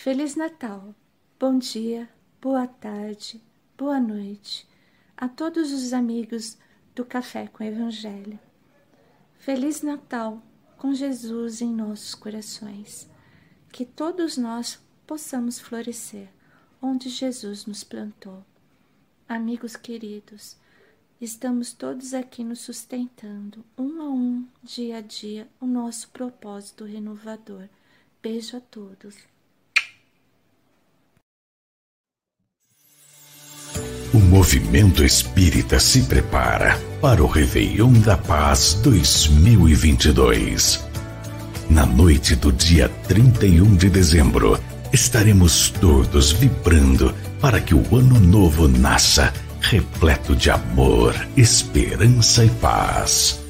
Feliz Natal, bom dia, boa tarde, boa noite a todos os amigos do Café com Evangelho. Feliz Natal com Jesus em nossos corações. Que todos nós possamos florescer onde Jesus nos plantou. Amigos queridos, estamos todos aqui nos sustentando, um a um, dia a dia, o nosso propósito renovador. Beijo a todos. Movimento espírita se prepara para o Réveillon da Paz 2022. Na noite do dia 31 de dezembro, estaremos todos vibrando para que o ano novo nasça repleto de amor, esperança e paz.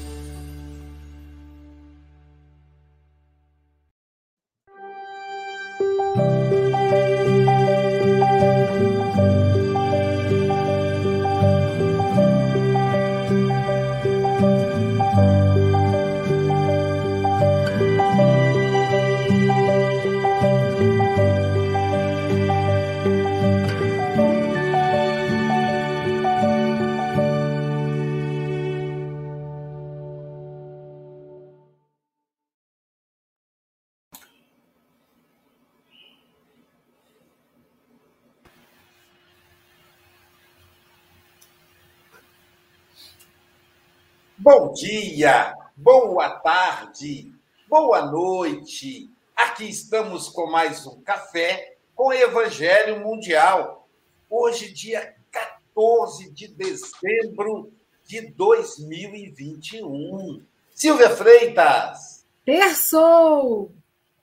Dia, boa tarde, boa noite. Aqui estamos com mais um café com Evangelho Mundial. Hoje, dia 14 de dezembro de 2021. Silvia Freitas. Terçou!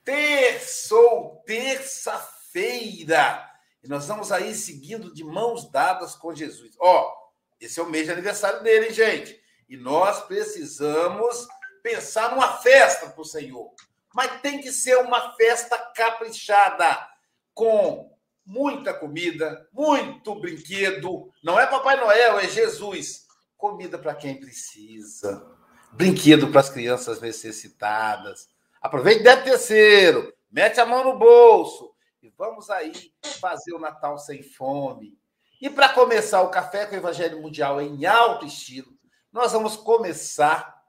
Terçou, terça-feira. E nós vamos aí seguindo de mãos dadas com Jesus. Ó, esse é o mês de aniversário dele, hein, gente? E nós precisamos pensar numa festa para o Senhor. Mas tem que ser uma festa caprichada, com muita comida, muito brinquedo. Não é Papai Noel, é Jesus. Comida para quem precisa. Brinquedo para as crianças necessitadas. Aproveite décimo terceiro, mete a mão no bolso e vamos aí fazer o Natal sem fome. E para começar o Café com o Evangelho Mundial em alto estilo, nós vamos começar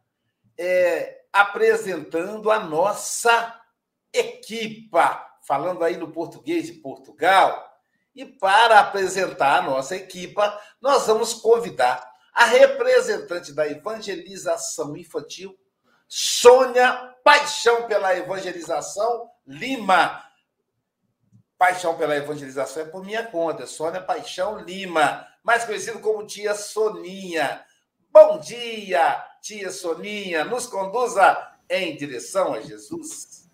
é, apresentando a nossa equipa, falando aí no português de Portugal. E para apresentar a nossa equipa, nós vamos convidar a representante da evangelização infantil, Sônia Paixão pela Evangelização Lima. Paixão pela Evangelização é por minha conta, Sônia Paixão Lima, mais conhecido como Tia Soninha. Bom dia, tia Soninha, nos conduza em direção a Jesus.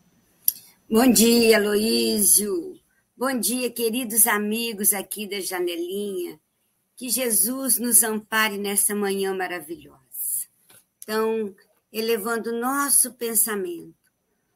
Bom dia, Luísio. Bom dia, queridos amigos aqui da janelinha. Que Jesus nos ampare nessa manhã maravilhosa. Então, elevando nosso pensamento,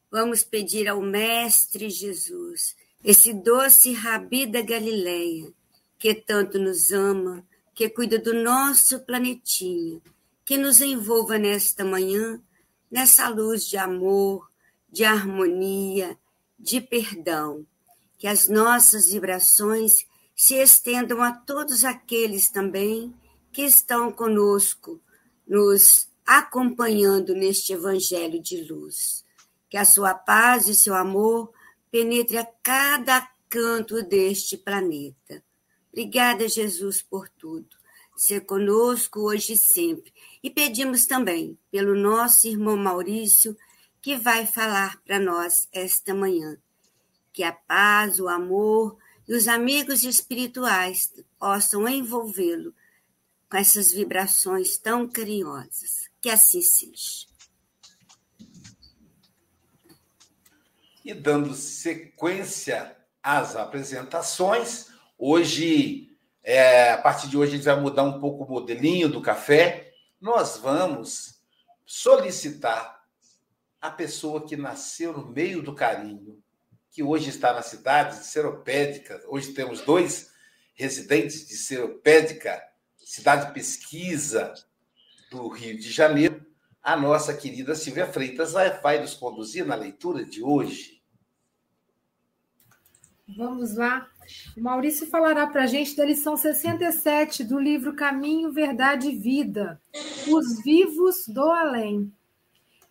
vamos pedir ao Mestre Jesus, esse doce Rabi da Galileia, que tanto nos ama, que cuida do nosso planetinha, que nos envolva nesta manhã, nessa luz de amor, de harmonia, de perdão. Que as nossas vibrações se estendam a todos aqueles também que estão conosco, nos acompanhando neste evangelho de luz. Que a sua paz e seu amor penetre a cada canto deste planeta Obrigada, Jesus, por tudo. Ser conosco hoje e sempre. E pedimos também pelo nosso irmão Maurício, que vai falar para nós esta manhã. Que a paz, o amor e os amigos espirituais possam envolvê-lo com essas vibrações tão carinhosas. Que assim seja. E dando sequência às apresentações, Hoje, é, a partir de hoje, a gente vai mudar um pouco o modelinho do café. Nós vamos solicitar a pessoa que nasceu no meio do carinho, que hoje está na cidade de Seropédica. Hoje temos dois residentes de Seropédica, cidade de pesquisa do Rio de Janeiro. A nossa querida Silvia Freitas vai nos conduzir na leitura de hoje. Vamos lá. O Maurício falará para a gente da lição 67 do livro Caminho, Verdade e Vida, Os Vivos do Além.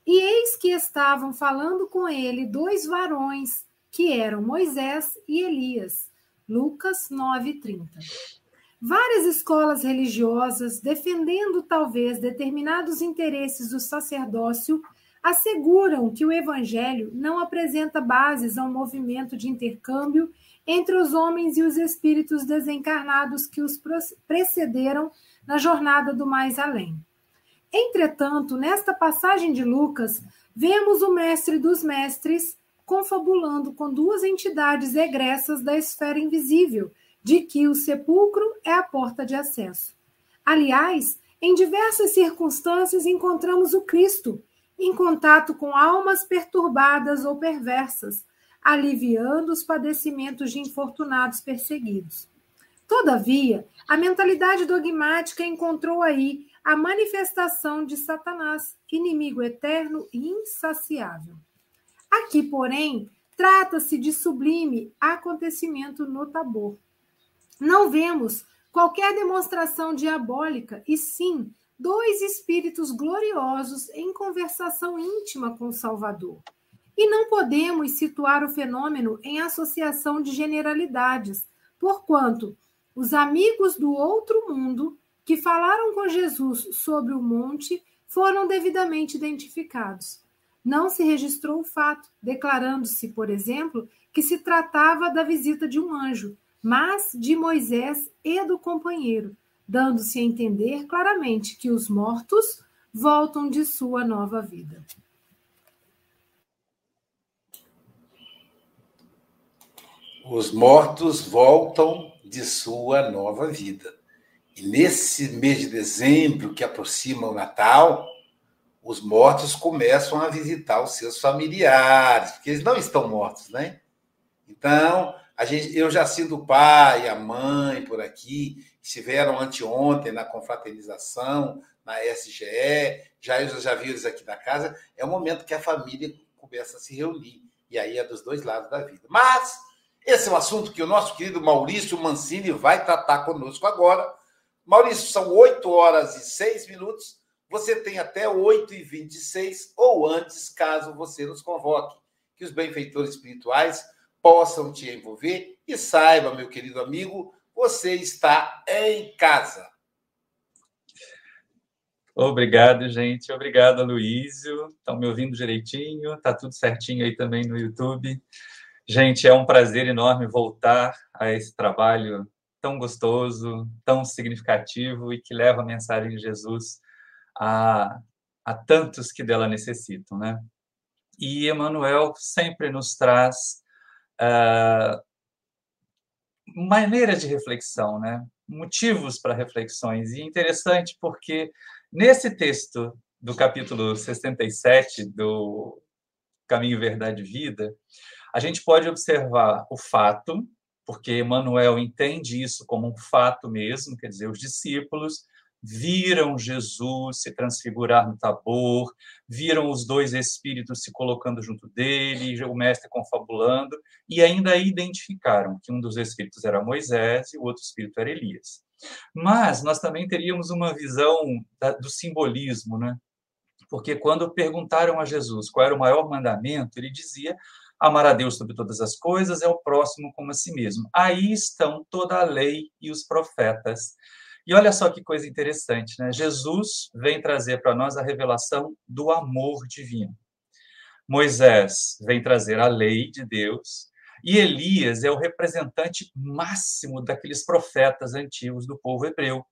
E eis que estavam falando com ele dois varões, que eram Moisés e Elias. Lucas 9:30. Várias escolas religiosas, defendendo talvez determinados interesses do sacerdócio, asseguram que o Evangelho não apresenta bases a um movimento de intercâmbio entre os homens e os espíritos desencarnados que os precederam na jornada do mais além. Entretanto, nesta passagem de Lucas, vemos o mestre dos mestres confabulando com duas entidades egressas da esfera invisível, de que o sepulcro é a porta de acesso. Aliás, em diversas circunstâncias encontramos o Cristo, em contato com almas perturbadas ou perversas, aliviando os padecimentos de infortunados perseguidos. Todavia, a mentalidade dogmática encontrou aí a manifestação de Satanás, inimigo eterno e insaciável. Aqui, porém, trata-se de sublime acontecimento no Tabor. Não vemos qualquer demonstração diabólica, e sim dois espíritos gloriosos em conversação íntima com o Salvador. E não podemos situar o fenômeno em associação de generalidades, porquanto os amigos do outro mundo que falaram com Jesus sobre o monte foram devidamente identificados. Não se registrou o fato, declarando-se, por exemplo, que se tratava da visita de um anjo, mas de Moisés e do companheiro, dando-se a entender claramente que os mortos voltam de sua nova vida. Os mortos voltam de sua nova vida. E nesse mês de dezembro, que aproxima o Natal, os mortos começam a visitar os seus familiares, porque eles não estão mortos, né? Então, a gente, eu já sinto o pai, a mãe por aqui, estiveram anteontem na confraternização, na SGE, já eu já vi eles aqui na casa. É o momento que a família começa a se reunir. E aí é dos dois lados da vida. Mas esse é um assunto que o nosso querido Maurício Mancini vai tratar conosco agora. Maurício, são 8 horas e 6 minutos. Você tem até 8 e 26 ou antes, caso você nos convoque. Que os benfeitores espirituais possam te envolver e saiba, meu querido amigo, você está em casa. Obrigado, gente. Obrigado, Luísio. Estão me ouvindo direitinho? Está tudo certinho aí também no YouTube. Gente, é um prazer enorme voltar a esse trabalho tão gostoso, tão significativo e que leva a mensagem de Jesus a, a tantos que dela necessitam, né? E Emmanuel sempre nos traz uh, de reflexão, né? motivos para reflexões. E interessante porque nesse texto do capítulo 67 do Caminho, Verdade e Vida, a gente pode observar o fato, porque Emmanuel entende isso como um fato mesmo, quer dizer, os discípulos viram Jesus se transfigurar no Tabor, viram os dois espíritos se colocando junto dele, o mestre confabulando, e ainda identificaram que um dos espíritos era Moisés e o outro espírito era Elias. Mas nós também teríamos uma visão do simbolismo, né? Porque quando perguntaram a Jesus qual era o maior mandamento, ele dizia: amar a Deus sobre todas as coisas, é o próximo como a si mesmo. Aí estão toda a lei e os profetas. E olha só que coisa interessante, né? Jesus vem trazer para nós a revelação do amor divino. Moisés vem trazer a lei de Deus, e Elias é o representante máximo daqueles profetas antigos do povo hebreu.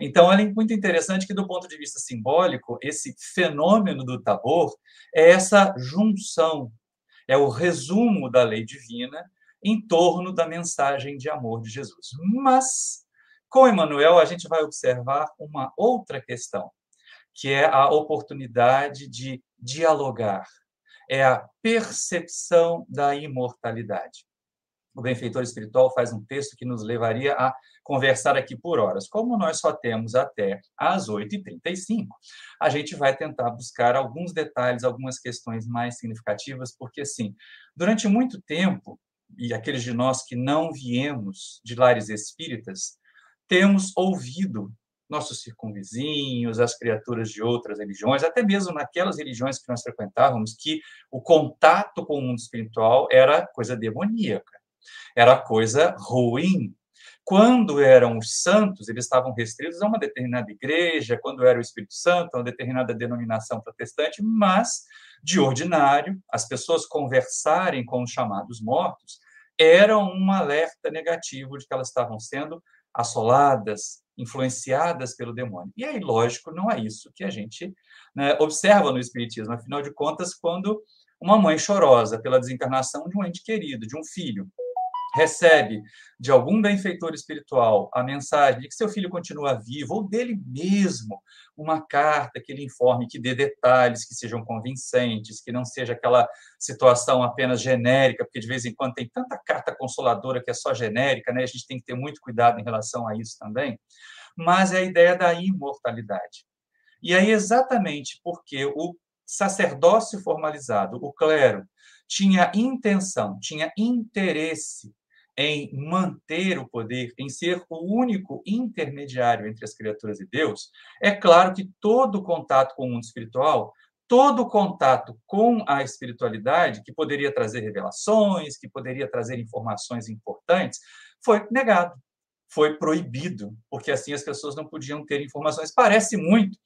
Então, é muito interessante que, do ponto de vista simbólico, esse fenômeno do Tabor é essa junção, é o resumo da lei divina em torno da mensagem de amor de Jesus. Mas com Emmanuel, a gente vai observar uma outra questão, que é a oportunidade de dialogar, é a percepção da imortalidade. O benfeitor espiritual faz um texto que nos levaria a conversar aqui por horas. Como nós só temos até às 8h35, a gente vai tentar buscar alguns detalhes, algumas questões mais significativas, porque, assim, durante muito tempo, e aqueles de nós que não viemos de lares espíritas, temos ouvido nossos circunvizinhos, as criaturas de outras religiões, até mesmo naquelas religiões que nós frequentávamos, que o contato com o mundo espiritual era coisa demoníaca, era coisa ruim. Quando eram os santos, eles estavam restritos a uma determinada igreja, quando era o Espírito Santo, a uma determinada denominação protestante, mas, de ordinário, as pessoas conversarem com os chamados mortos era um alerta negativo de que elas estavam sendo assoladas, influenciadas pelo demônio. E aí, lógico, não é isso que a gente né, observa no Espiritismo. Afinal de contas, quando uma mãe chorosa pela desencarnação de um ente querido, de um filho, recebe de algum benfeitor espiritual a mensagem de que seu filho continua vivo, ou dele mesmo, uma carta que lhe informe, que dê detalhes, que sejam convincentes, que não seja aquela situação apenas genérica, porque de vez em quando tem tanta carta consoladora que é só genérica, né? A gente tem que ter muito cuidado em relação a isso também. Mas é a ideia da imortalidade. E aí, exatamente porque o sacerdócio formalizado, o clero, tinha intenção, tinha interesse em manter o poder, em ser o único intermediário entre as criaturas e Deus, é claro que todo contato com o mundo espiritual, todo contato com a espiritualidade, que poderia trazer revelações, que poderia trazer informações importantes, foi negado, foi proibido, porque assim as pessoas não podiam ter informações. Parece muito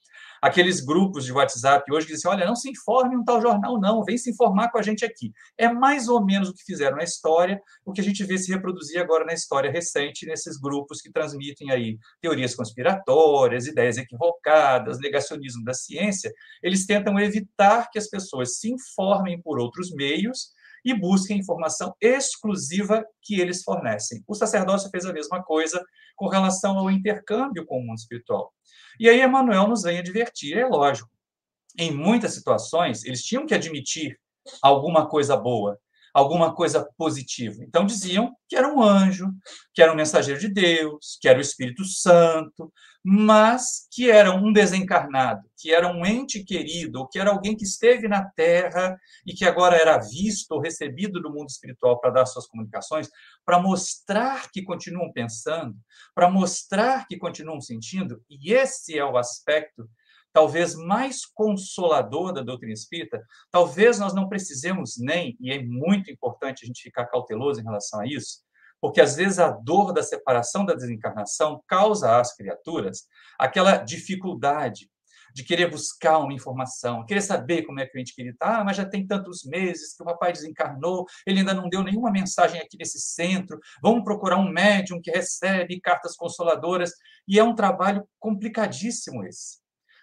aqueles grupos de WhatsApp hoje que dizem, olha, não se informe um tal jornal, não, vem se informar com a gente aqui. É mais ou menos o que fizeram na história, o que a gente vê se reproduzir agora na história recente, nesses grupos que transmitem aí teorias conspiratórias, ideias equivocadas, negacionismo da ciência, eles tentam evitar que as pessoas se informem por outros meios e busquem informação exclusiva que eles fornecem. O sacerdócio fez a mesma coisa com relação ao intercâmbio com o mundo espiritual. E aí Emmanuel nos vem advertir, é lógico, em muitas situações eles tinham que admitir alguma coisa boa, alguma coisa positiva. Então diziam que era um anjo, que era um mensageiro de Deus, que era o Espírito Santo, mas que era um desencarnado, que era um ente querido, ou que era alguém que esteve na Terra e que agora era visto ou recebido do mundo espiritual para dar suas comunicações, para mostrar que continuam pensando, para mostrar que continuam sentindo, e esse é o aspecto talvez mais consolador da doutrina espírita, talvez nós não precisemos nem, e é muito importante a gente ficar cauteloso em relação a isso, porque às vezes a dor da separação da desencarnação causa às criaturas aquela dificuldade de querer buscar uma informação, querer saber como é que o ente querido está, ah, mas já tem tantos meses que o papai desencarnou, ele ainda não deu nenhuma mensagem aqui nesse centro, vamos procurar um médium que recebe cartas consoladoras, e é um trabalho complicadíssimo esse.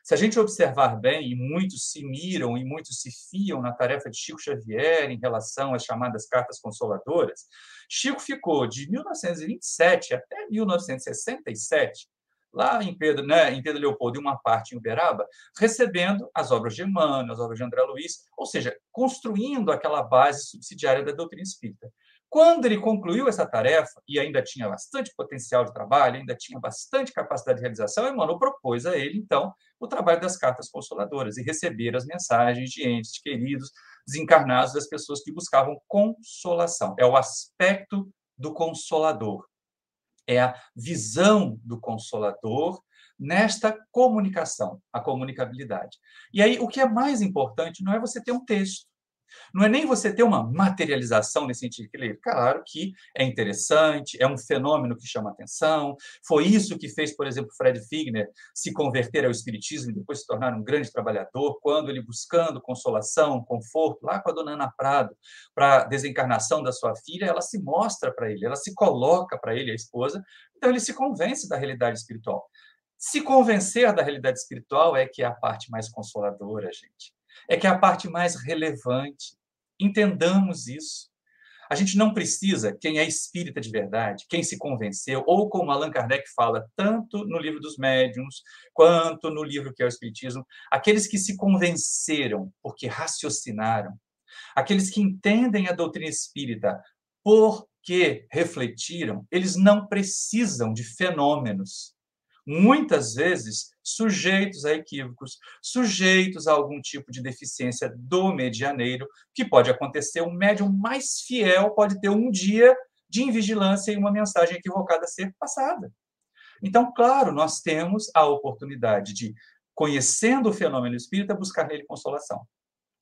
Se a gente observar bem, e muitos se miram e muitos se fiam na tarefa de Chico Xavier em relação às chamadas cartas consoladoras, Chico ficou de 1927 até 1967 lá em Pedro, né, em Pedro Leopoldo e uma parte em Uberaba, recebendo as obras de Emmanuel, as obras de André Luiz, ou seja, construindo aquela base subsidiária da doutrina espírita. Quando ele concluiu essa tarefa, e ainda tinha bastante potencial de trabalho, ainda tinha bastante capacidade de realização, Emmanuel propôs a ele, então, o trabalho das cartas consoladoras e receber as mensagens de entes queridos, desencarnados, das pessoas que buscavam consolação. É o aspecto do consolador, é a visão do consolador nesta comunicação, a comunicabilidade. E aí, o que é mais importante não é você ter um texto, não é nem você ter uma materialização nesse sentido que ler. Claro que é interessante, é um fenômeno que chama atenção. Foi isso que fez, por exemplo, Fred Figner se converter ao espiritismo e depois se tornar um grande trabalhador, quando ele buscando consolação, conforto, lá com a dona Ana Prado, para a desencarnação da sua filha, ela se mostra para ele, ela se coloca para ele, a esposa, então ele se convence da realidade espiritual. Se convencer da realidade espiritual é que é a parte mais consoladora, gente é que é a parte mais relevante. Entendamos isso. A gente não precisa, quem é espírita de verdade, quem se convenceu, ou como Allan Kardec fala, tanto no livro dos médiuns, quanto no livro que é o Espiritismo, aqueles que se convenceram porque raciocinaram, aqueles que entendem a doutrina espírita porque refletiram, eles não precisam de fenômenos, muitas vezes sujeitos a equívocos, sujeitos a algum tipo de deficiência do medianeiro, que pode acontecer. O médium mais fiel pode ter um dia de invigilância e uma mensagem equivocada ser passada. Então, claro, nós temos a oportunidade de, conhecendo o fenômeno espírita, buscar nele consolação.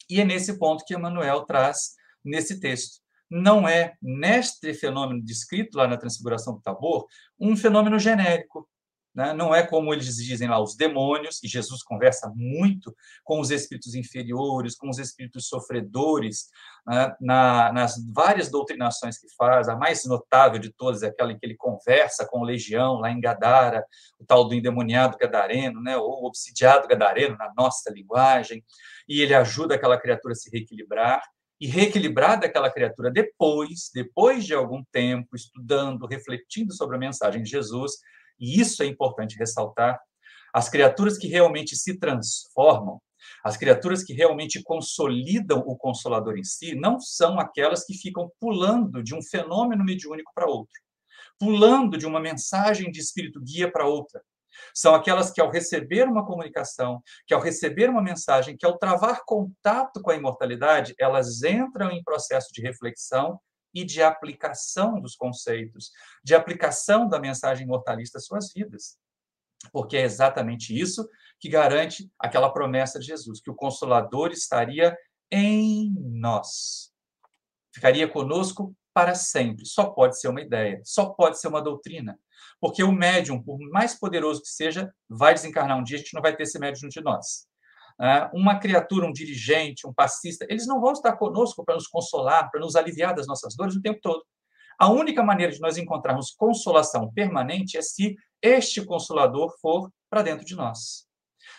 E é nesse ponto que Emmanuel traz nesse texto. Não é, neste fenômeno descrito lá na Transfiguração do Tabor, um fenômeno genérico, né? Não é como eles dizem lá, os demônios, e Jesus conversa muito com os espíritos inferiores, com os espíritos sofredores, né? Na, nas várias doutrinações que faz. A mais notável de todas é aquela em que ele conversa com o legião, lá em Gadara, o tal do endemoniado gadareno, né? ou obsidiado gadareno, na nossa linguagem, e ele ajuda aquela criatura a se reequilibrar e reequilibrar daquela criatura depois, depois de algum tempo, estudando, refletindo sobre a mensagem de Jesus, e isso é importante ressaltar, as criaturas que realmente se transformam, as criaturas que realmente consolidam o consolador em si, não são aquelas que ficam pulando de um fenômeno mediúnico para outro, pulando de uma mensagem de espírito guia para outra. São aquelas que, ao receber uma comunicação, que ao receber uma mensagem, que ao travar contato com a imortalidade, elas entram em processo de reflexão e de aplicação dos conceitos, de aplicação da mensagem imortalista às suas vidas. Porque é exatamente isso que garante aquela promessa de Jesus, que o Consolador estaria em nós. Ficaria conosco para sempre. Só pode ser uma ideia, só pode ser uma doutrina. Porque o médium, por mais poderoso que seja, vai desencarnar um dia, a gente não vai ter esse médium de nós. Né? uma criatura, um dirigente, um passista, eles não vão estar conosco para nos consolar, para nos aliviar das nossas dores o tempo todo. A única maneira de nós encontrarmos consolação permanente é se este consolador for para dentro de nós.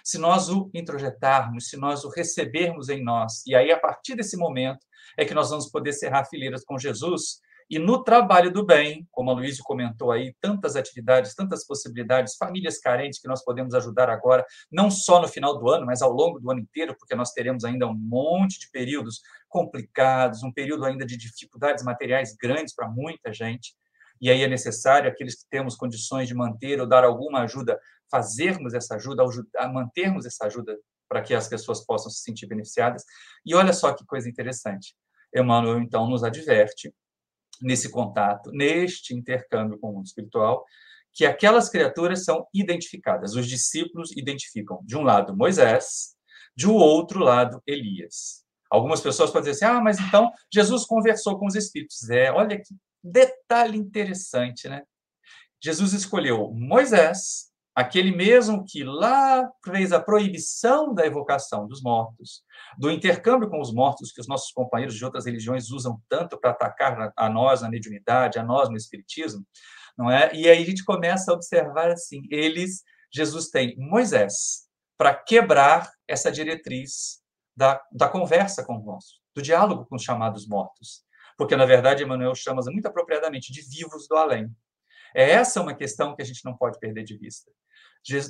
Se nós o introjetarmos, se nós o recebermos em nós, e aí a partir desse momento é que nós vamos poder cerrar fileiras com Jesus e no trabalho do bem, como a Luísa comentou aí, tantas atividades, tantas possibilidades, famílias carentes que nós podemos ajudar agora, não só no final do ano, mas ao longo do ano inteiro, porque nós teremos ainda um monte de períodos complicados, um período ainda de dificuldades materiais grandes para muita gente. E aí é necessário, aqueles que temos condições de manter ou dar alguma ajuda, fazermos essa ajuda, mantermos essa ajuda para que as pessoas possam se sentir beneficiadas. E olha só que coisa interessante. Emmanuel, então, nos adverte nesse contato, neste intercâmbio com o mundo espiritual, que aquelas criaturas são identificadas. Os discípulos identificam, de um lado, Moisés, de um outro lado, Elias. Algumas pessoas podem dizer assim: ah, mas então Jesus conversou com os espíritos. É, olha que detalhe interessante, né? Jesus escolheu Moisés, aquele mesmo que lá fez a proibição da evocação dos mortos, do intercâmbio com os mortos que os nossos companheiros de outras religiões usam tanto para atacar a nós na mediunidade, a nós no espiritismo, não é? E aí a gente começa a observar assim, eles, Jesus tem Moisés para quebrar essa diretriz da, da conversa com os mortos, do diálogo com os chamados mortos. Porque, na verdade, Emmanuel chama muito apropriadamente de vivos do além. É essa uma questão que a gente não pode perder de vista.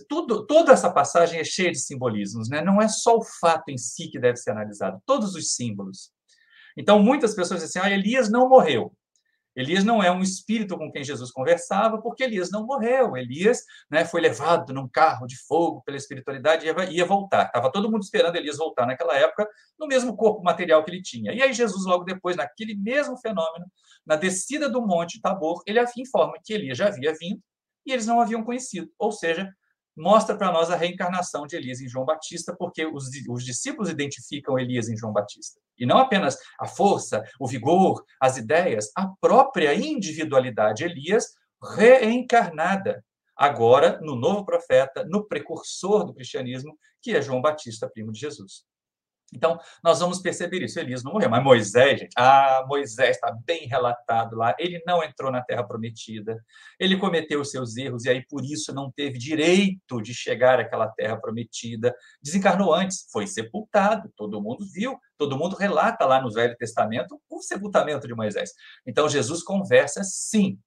Tudo, toda essa passagem é cheia de simbolismos, né? não é só o fato em si que deve ser analisado, todos os símbolos. Então, muitas pessoas dizem assim: ah, Elias não morreu. Elias não é um espírito com quem Jesus conversava, porque Elias não morreu. Elias né, foi levado num carro de fogo pela espiritualidade e ia, ia voltar. Estava todo mundo esperando Elias voltar naquela época, no mesmo corpo material que ele tinha. E aí, Jesus, logo depois, naquele mesmo fenômeno, na descida do Monte Tabor, ele informa que Elias já havia vindo e eles não haviam conhecido. Ou seja, mostra para nós a reencarnação de Elias em João Batista, porque os, os, discípulos identificam Elias em João Batista. E não apenas a força, o vigor, as ideias, a própria individualidade Elias reencarnada, agora no novo profeta, no precursor do cristianismo, que é João Batista, primo de Jesus. Então, nós vamos perceber isso. Elias não morreu, mas Moisés, gente, ah, Moisés está bem relatado lá. Ele não entrou na terra prometida, ele cometeu os seus erros e aí por isso não teve direito de chegar àquela terra prometida. Desencarnou antes, foi sepultado, todo mundo viu, todo mundo relata lá no Velho Testamento o sepultamento de Moisés. Então, Jesus conversa sim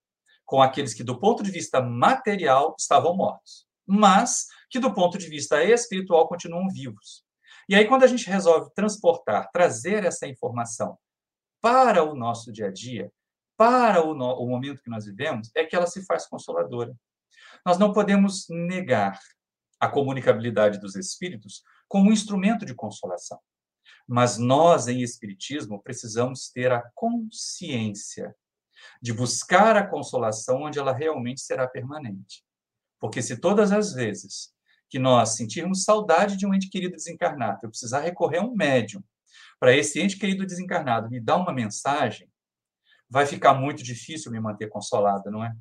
com aqueles que, do ponto de vista material, estavam mortos, mas que, do ponto de vista espiritual, continuam vivos. E aí, quando a gente resolve transportar, trazer essa informação para o nosso dia a dia, para o, no, o momento que nós vivemos, é que ela se faz consoladora. Nós não podemos negar a comunicabilidade dos espíritos como um instrumento de consolação. Mas nós, em Espiritismo, precisamos ter a consciência de buscar a consolação onde ela realmente será permanente. Porque se todas as vezes que nós sentirmos saudade de um ente querido desencarnado, eu precisar recorrer a um médium para esse ente querido desencarnado me dar uma mensagem, vai ficar muito difícil me manter consolada, não é?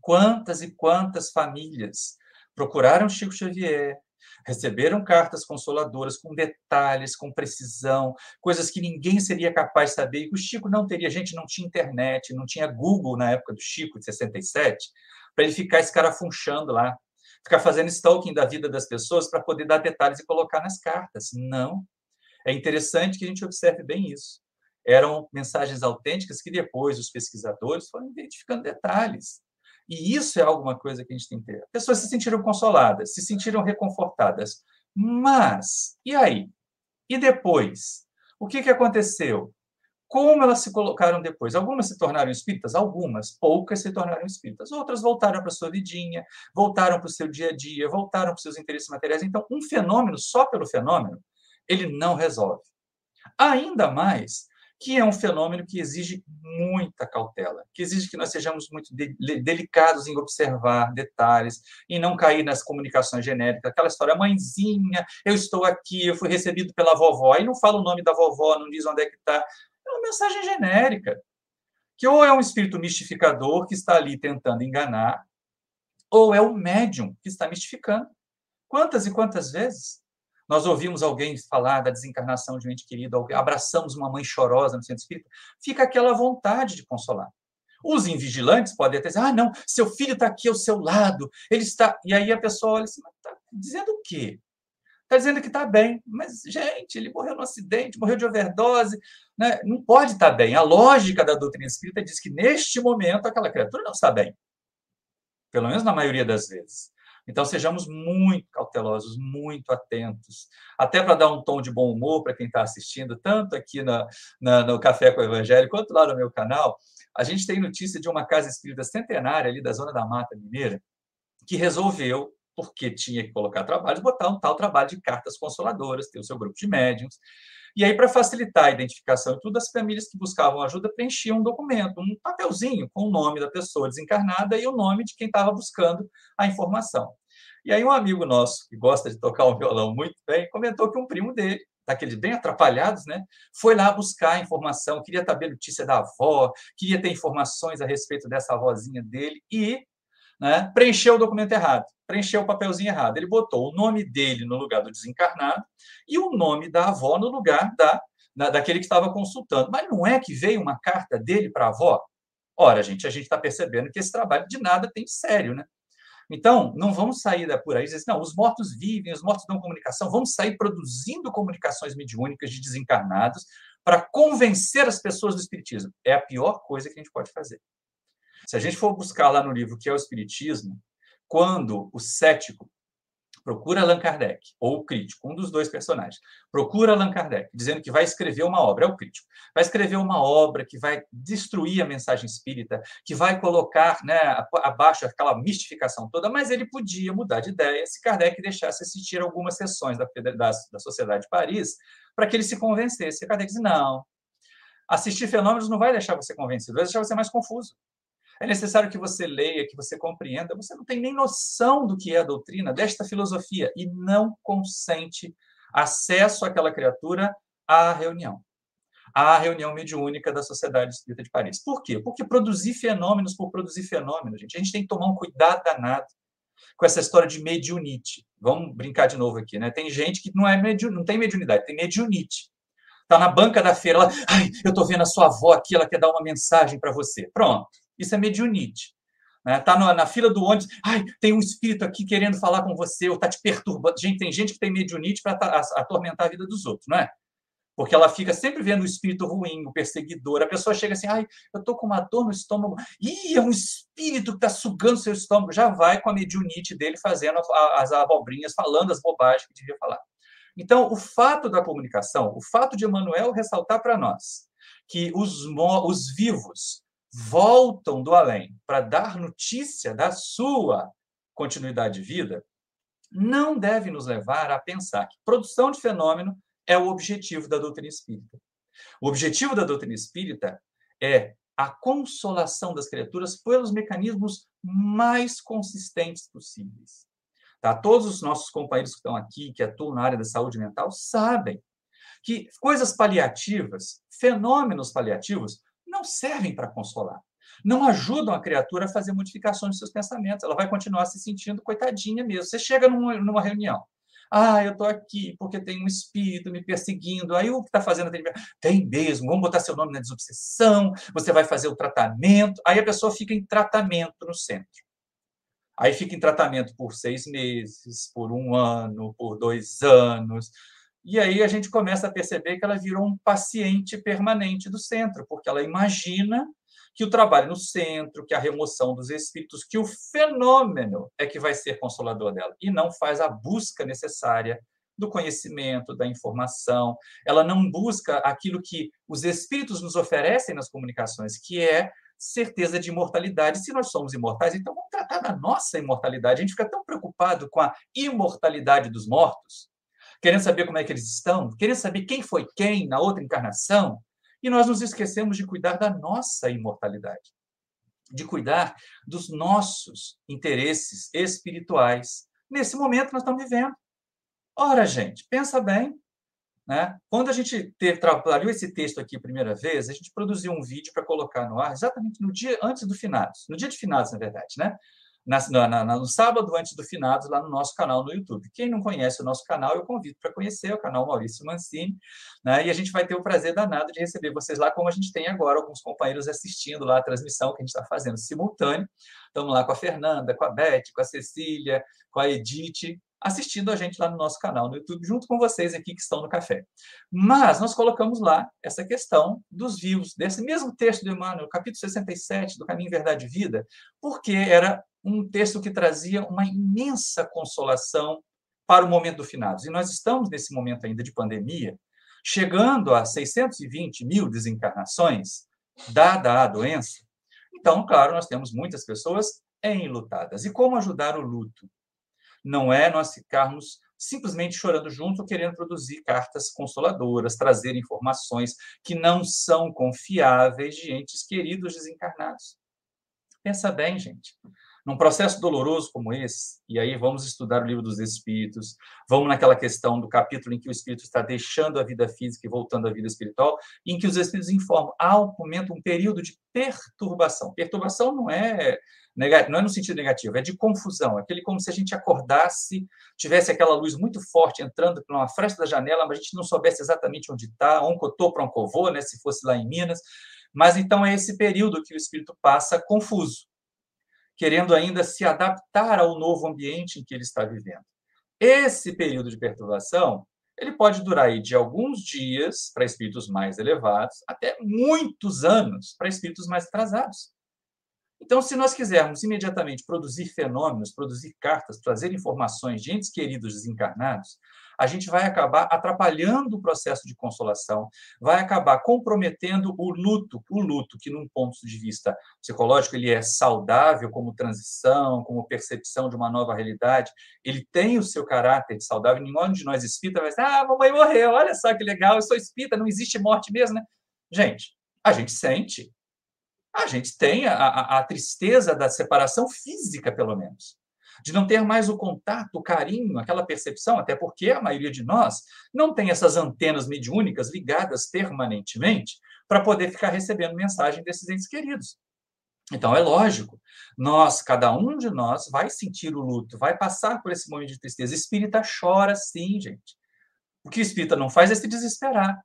Quantas e quantas famílias procuraram Chico Xavier, receberam cartas consoladoras com detalhes, com precisão, coisas que ninguém seria capaz de saber, e que o Chico não teria. Gente, não tinha internet, não tinha Google na época do Chico, de 67, para ele ficar escarafunchando lá, ficar fazendo stalking da vida das pessoas para poder dar detalhes e colocar nas cartas. Não. É interessante que a gente observe bem isso. Eram mensagens autênticas que depois os pesquisadores foram identificando detalhes. E isso é alguma coisa que a gente tem que ter. As pessoas se sentiram consoladas, se sentiram reconfortadas. Mas, e aí? E depois? O que, que aconteceu? Como elas se colocaram depois? Algumas se tornaram espíritas? Algumas. Poucas se tornaram espíritas. Outras voltaram para sua vidinha, voltaram para o seu dia a dia, voltaram para os seus interesses materiais. Então, um fenômeno, só pelo fenômeno, ele não resolve. Ainda mais que é um fenômeno que exige muita cautela, que exige que nós sejamos muito de, delicados em observar detalhes, em não cair nas comunicações genéricas, aquela história, mãezinha, eu estou aqui, eu fui recebido pela vovó, e não fala o nome da vovó, não diz onde é que está, uma mensagem genérica, que ou é um espírito mistificador que está ali tentando enganar, ou é o médium que está mistificando. Quantas e quantas vezes nós ouvimos alguém falar da desencarnação de um ente querido, abraçamos uma mãe chorosa no centro espírita, fica aquela vontade de consolar. Os invigilantes podem até dizer: ah, não, seu filho está aqui ao seu lado, ele está. E aí a pessoa olha assim: mas está dizendo o quê? Está dizendo que está bem. Mas, gente, ele morreu num acidente, morreu de overdose. Né? Não pode estar tá bem. A lógica da doutrina espírita diz que, neste momento, aquela criatura não está bem. Pelo menos na maioria das vezes. Então, sejamos muito cautelosos, muito atentos, até para dar um tom de bom humor para quem está assistindo, tanto aqui na, na, no Café com o Evangelho, quanto lá no meu canal. A gente tem notícia de uma casa espírita centenária ali da Zona da Mata Mineira, que resolveu, porque tinha que colocar trabalhos, botar um tal trabalho de cartas consoladoras, ter o seu grupo de médiums. E aí, para facilitar a identificação e tudo, as famílias que buscavam ajuda preenchiam um documento, um papelzinho com o nome da pessoa desencarnada e o nome de quem estava buscando a informação. E aí, um amigo nosso, que gosta de tocar um violão muito bem, comentou que um primo dele, daqueles bem atrapalhados, né, foi lá buscar informação, queria saber notícia da avó, queria ter informações a respeito dessa avózinha dele e né, preencheu o documento errado, preencheu o papelzinho errado. Ele botou o nome dele no lugar do desencarnado e o nome da avó no lugar da, da daquele que estava consultando. Mas não é que veio uma carta dele para a avó? Ora, gente, a gente está percebendo que esse trabalho de nada tem sério, né? Então, não vamos sair por aí dizer, não, os mortos vivem, os mortos dão comunicação, vamos sair produzindo comunicações mediúnicas de desencarnados para convencer as pessoas do Espiritismo. É a pior coisa que a gente pode fazer. Se a gente for buscar lá no livro que é o Espiritismo, quando o cético procura Allan Kardec, ou o crítico, um dos dois personagens, procura Allan Kardec, dizendo que vai escrever uma obra, é o crítico, vai escrever uma obra que vai destruir a mensagem espírita, que vai colocar né, abaixo aquela mistificação toda, mas ele podia mudar de ideia se Kardec deixasse assistir algumas sessões da, da, da Sociedade de Paris para que ele se convencesse. E Kardec disse, não, assistir fenômenos não vai deixar você convencido, vai deixar você mais confuso. É necessário que você leia, que você compreenda. Você não tem nem noção do que é a doutrina desta filosofia e não consente acesso àquela criatura à reunião. À reunião mediúnica da Sociedade Espírita de Paris. Por quê? Porque produzir fenômenos por produzir fenômenos, gente, a gente tem que tomar um cuidado danado com essa história de mediunite. Vamos brincar de novo aqui, né? Tem gente que não é mediun, não tem mediunidade, tem mediunite. Tá na banca da feira, lá, ai, eu tô vendo a sua avó aqui, ela quer dar uma mensagem para você. Pronto. Isso é mediunite. Está né? Tá na, fila do ônibus, ai, tem um espírito aqui querendo falar com você, ou está te perturbando. Gente, tem gente que tem mediunite para atormentar a vida dos outros, não é? Porque ela fica sempre vendo o espírito ruim, o perseguidor. A pessoa chega assim, ai, eu estou com uma dor no estômago. Ih, é um espírito que está sugando seu estômago. Já vai com a mediunite dele fazendo as abobrinhas, falando as bobagens que devia falar. Então, o fato da comunicação, o fato de Emmanuel ressaltar para nós que os, os vivos voltam do além para dar notícia da sua continuidade de vida, não deve nos levar a pensar que produção de fenômeno é o objetivo da doutrina espírita. O objetivo da doutrina espírita é a consolação das criaturas pelos mecanismos mais consistentes possíveis. Tá? Todos os nossos companheiros que estão aqui, que atuam na área da saúde mental, sabem que coisas paliativas, fenômenos paliativos, não servem para consolar. Não ajudam a criatura a fazer modificações de seus pensamentos. Ela vai continuar se sentindo coitadinha mesmo. Você chega numa reunião, ah, eu estou aqui porque tem um espírito me perseguindo. Aí o que está fazendo? Tem mesmo, vamos botar seu nome na desobsessão, você vai fazer o tratamento. Aí a pessoa fica em tratamento no centro. Aí fica em tratamento por seis meses, por um ano, por dois anos. E aí a gente começa a perceber que ela virou um paciente permanente do centro, porque ela imagina que o trabalho no centro, que a remoção dos espíritos, que o fenômeno é que vai ser consolador dela e não faz a busca necessária do conhecimento, da informação. Ela não busca aquilo que os espíritos nos oferecem nas comunicações, que é certeza de imortalidade. Se nós somos imortais, então vamos tratar da nossa imortalidade. A gente fica tão preocupado com a imortalidade dos mortos, querendo saber como é que eles estão, querendo saber quem foi quem na outra encarnação, e nós nos esquecemos de cuidar da nossa imortalidade, de cuidar dos nossos interesses espirituais. Nesse momento nós estamos vivendo. Ora, gente, pensa bem. Né? Quando a gente teve, trabalhou esse texto aqui a primeira vez, a gente produziu um vídeo para colocar no ar exatamente no dia antes do finados, no dia de finados, na verdade, né? Na, na, no sábado antes do finados lá no nosso canal no YouTube. Quem não conhece o nosso canal, eu convido para conhecer o canal Maurício Mancini, né? e a gente vai ter o prazer danado de receber vocês lá, como a gente tem agora alguns companheiros assistindo lá a transmissão que a gente está fazendo simultâneo. Estamos lá com a Fernanda, com a Beth, com a Cecília, com a Edith, assistindo a gente lá no nosso canal no YouTube, junto com vocês aqui que estão no café. Mas nós colocamos lá essa questão dos vivos, desse mesmo texto do Emmanuel, capítulo 67 do Caminho Verdade e Vida, porque era um texto que trazia uma imensa consolação para o momento do finados. E nós estamos nesse momento ainda de pandemia, chegando a 620 mil desencarnações, dada a doença. Então, claro, nós temos muitas pessoas enlutadas. E como ajudar o luto? Não é nós ficarmos simplesmente chorando junto, querendo produzir cartas consoladoras, trazer informações que não são confiáveis de entes queridos desencarnados. Pensa bem, gente. Num processo doloroso como esse, e aí vamos estudar o livro dos Espíritos, vamos naquela questão do capítulo em que o Espírito está deixando a vida física e voltando à vida espiritual, em que os Espíritos informam, há um momento, um período de perturbação. Perturbação não é não é no sentido negativo, é de confusão, é aquele como se a gente acordasse, tivesse aquela luz muito forte entrando por uma fresta da janela, mas a gente não soubesse exatamente onde está, um cotô para um covô, né, se fosse lá em Minas, mas então é esse período que o espírito passa confuso, querendo ainda se adaptar ao novo ambiente em que ele está vivendo. Esse período de perturbação, ele pode durar aí de alguns dias para espíritos mais elevados, até muitos anos para espíritos mais atrasados. Então, se nós quisermos imediatamente produzir fenômenos, produzir cartas, trazer informações de entes queridos desencarnados, a gente vai acabar atrapalhando o processo de consolação, vai acabar comprometendo o luto, o luto que, num ponto de vista psicológico, ele é saudável como transição, como percepção de uma nova realidade, ele tem o seu caráter de saudável. Nenhum de nós espírita vai dizer, ah, mamãe morreu, olha só que legal, eu sou espírita, não existe morte mesmo, né? Gente, a gente sente, a gente tem a, a, a, tristeza da separação física, pelo menos. De não ter mais o contato, o carinho, aquela percepção, até porque a maioria de nós não tem essas antenas mediúnicas ligadas permanentemente para poder ficar recebendo mensagem desses entes queridos. Então, é lógico, nós, cada um de nós, vai sentir o luto, vai passar por esse momento de tristeza. Espírita chora, sim, gente. O que espírita não faz é se desesperar.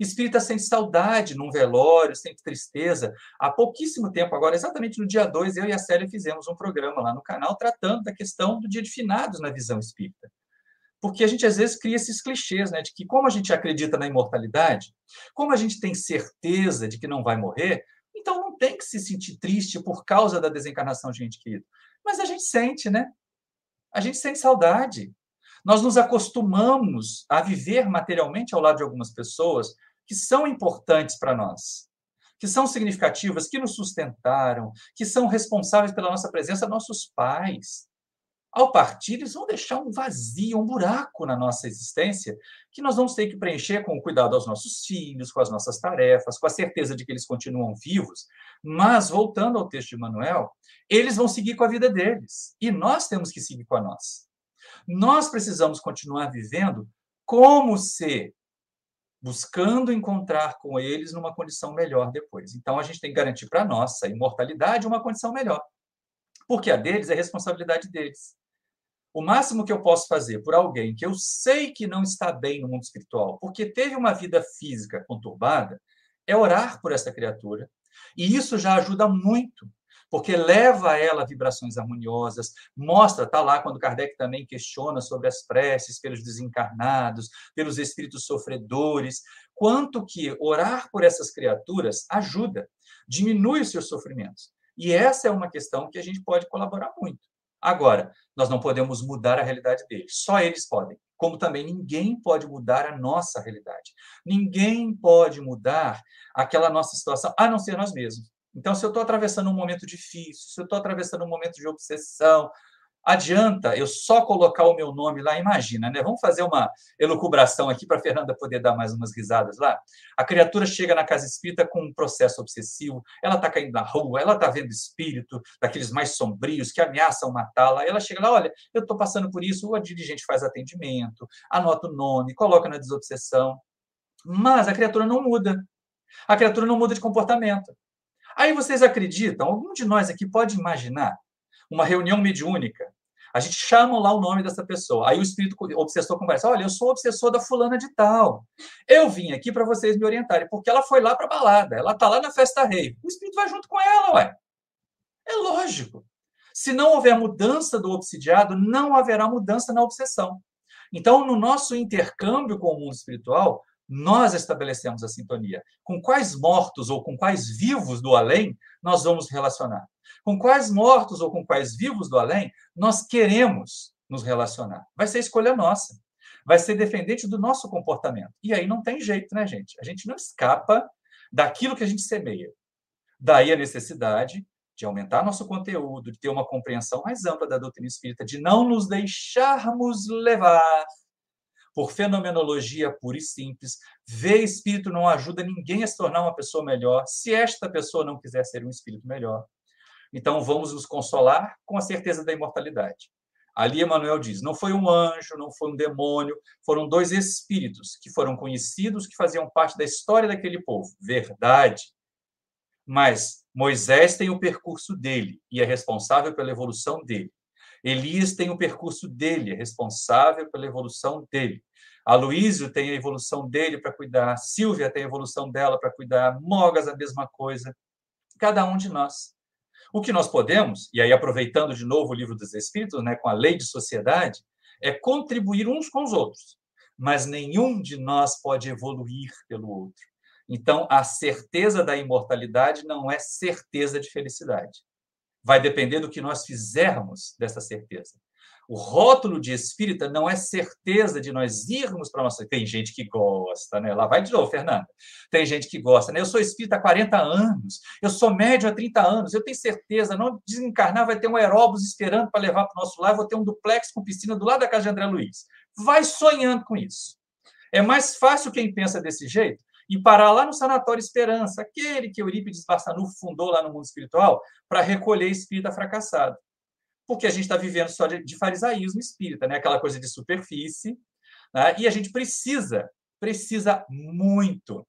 Espírita sente saudade num velório, sente tristeza. Há pouquíssimo tempo, agora, exatamente no dia 2, eu e a Célia fizemos um programa lá no canal tratando da questão do dia de finados na visão espírita. Porque a gente às vezes cria esses clichês, né? De que, como a gente acredita na imortalidade, como a gente tem certeza de que não vai morrer, então não tem que se sentir triste por causa da desencarnação de gente querida. Mas a gente sente, né? A gente sente saudade. Nós nos acostumamos a viver materialmente ao lado de algumas pessoas que são importantes para nós, que são significativas, que nos sustentaram, que são responsáveis pela nossa presença, nossos pais. ao partir, eles vão deixar um vazio, um buraco na nossa existência, que nós vamos ter que preencher com o cuidado aos nossos filhos, com as nossas tarefas, com a certeza de que eles continuam vivos. Mas, voltando ao texto de Manuel, eles vão seguir com a vida deles. E nós temos que seguir com a nossa. Nós precisamos continuar vivendo como se buscando encontrar com eles numa condição melhor depois. Então, a gente tem que garantir para a nossa imortalidade uma condição melhor. Porque a deles é responsabilidade deles. O máximo que eu posso fazer por alguém que eu sei que não está bem no mundo espiritual, porque teve uma vida física conturbada, é orar por essa criatura. E isso já ajuda muito, porque leva a ela vibrações harmoniosas, mostra, está lá quando Kardec também questiona sobre as preces pelos desencarnados, pelos espíritos sofredores, quanto que orar por essas criaturas ajuda, diminui os seus sofrimentos. E essa é uma questão que a gente pode colaborar muito. Agora, nós não podemos mudar a realidade deles, só eles podem. Como também ninguém pode mudar a nossa realidade. Ninguém pode mudar aquela nossa situação, a não ser nós mesmos. Então, se eu estou atravessando um momento difícil, se eu estou atravessando um momento de obsessão, Adianta eu só colocar o meu nome lá, imagina, né? Vamos fazer uma elucubração aqui para a Fernanda poder dar mais umas risadas lá. A criatura chega na casa espírita com um processo obsessivo, ela está caindo na rua, ela está vendo espírito, daqueles mais sombrios que ameaçam matá-la. Ela chega lá, olha, eu estou passando por isso, o dirigente faz atendimento, anota o nome, coloca na desobsessão. Mas a criatura não muda. A criatura não muda de comportamento. Aí vocês acreditam, algum de nós aqui pode imaginar uma reunião mediúnica. A gente chama lá o nome dessa pessoa. Aí o espírito obsessor conversa: Olha, eu sou obsessor da fulana de tal. Eu vim aqui para vocês me orientarem, porque ela foi lá para a balada, ela está lá na festa rei. O espírito vai junto com ela, ué. É lógico. Se não houver mudança do obsidiado, não haverá mudança na obsessão. Então, no nosso intercâmbio com o mundo espiritual, nós estabelecemos a sintonia. Com quais mortos ou com quais vivos do além nós vamos relacionar? Com quais mortos ou com quais vivos do além nós queremos nos relacionar? Vai ser escolha nossa. Vai ser dependente do nosso comportamento. E aí não tem jeito, né, gente? A gente não escapa daquilo que a gente semeia. Daí a necessidade de aumentar nosso conteúdo, de ter uma compreensão mais ampla da doutrina espírita, de não nos deixarmos levar por fenomenologia pura e simples. Ver espírito não ajuda ninguém a se tornar uma pessoa melhor, se esta pessoa não quiser ser um espírito melhor. Então vamos nos consolar com a certeza da imortalidade. Ali Emmanuel diz: não foi um anjo, não foi um demônio, foram dois espíritos que foram conhecidos, que faziam parte da história daquele povo. Verdade. Mas Moisés tem o percurso dele e é responsável pela evolução dele. Elias tem o percurso dele, é responsável pela evolução dele. Aloísio tem a evolução dele para cuidar, Silvia tem a evolução dela para cuidar, Mogas a mesma coisa. Cada um de nós. O que nós podemos, e aí aproveitando de novo o livro dos Espíritos, né, com a lei de sociedade, é contribuir uns com os outros, mas nenhum de nós pode evoluir pelo outro. Então, a certeza da imortalidade não é certeza de felicidade. Vai depender do que nós fizermos dessa certeza. O rótulo de espírita não é certeza de nós irmos para a nossa. Tem gente que gosta, né? Lá vai de novo, Fernanda. Tem gente que gosta, né? Eu sou espírita há 40 anos, eu sou médio há 30 anos, eu tenho certeza, não desencarnar, vai ter um aeróbus esperando para levar para o nosso lar, vou ter um duplex com piscina do lado da casa de André Luiz. Vai sonhando com isso. É mais fácil quem pensa desse jeito e parar lá no Sanatório Esperança, aquele que Eurípides Barçanufo fundou lá no mundo espiritual, para recolher espírita fracassado porque a gente está vivendo só de, de, farisaísmo espírita, né? aquela coisa de superfície, né? e a gente precisa, precisa muito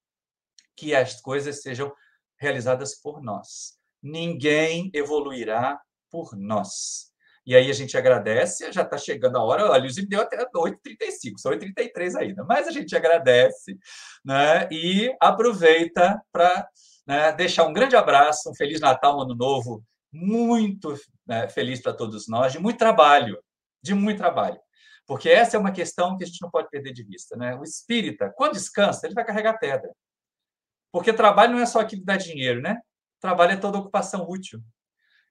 que as coisas sejam realizadas por nós. Ninguém evoluirá por nós. E aí a gente agradece, já está chegando a hora, o deu até 8h35, são 8h33 ainda, mas a gente agradece né? e aproveita para né, deixar um grande abraço, um Feliz Natal, um Ano Novo muito né, feliz para todos nós, de muito trabalho, de muito trabalho. Porque essa é uma questão que a gente não pode perder de vista. Né? O espírita, quando descansa, ele vai carregar pedra. Porque trabalho não é só aquilo que dá dinheiro, né? Trabalho é toda ocupação útil.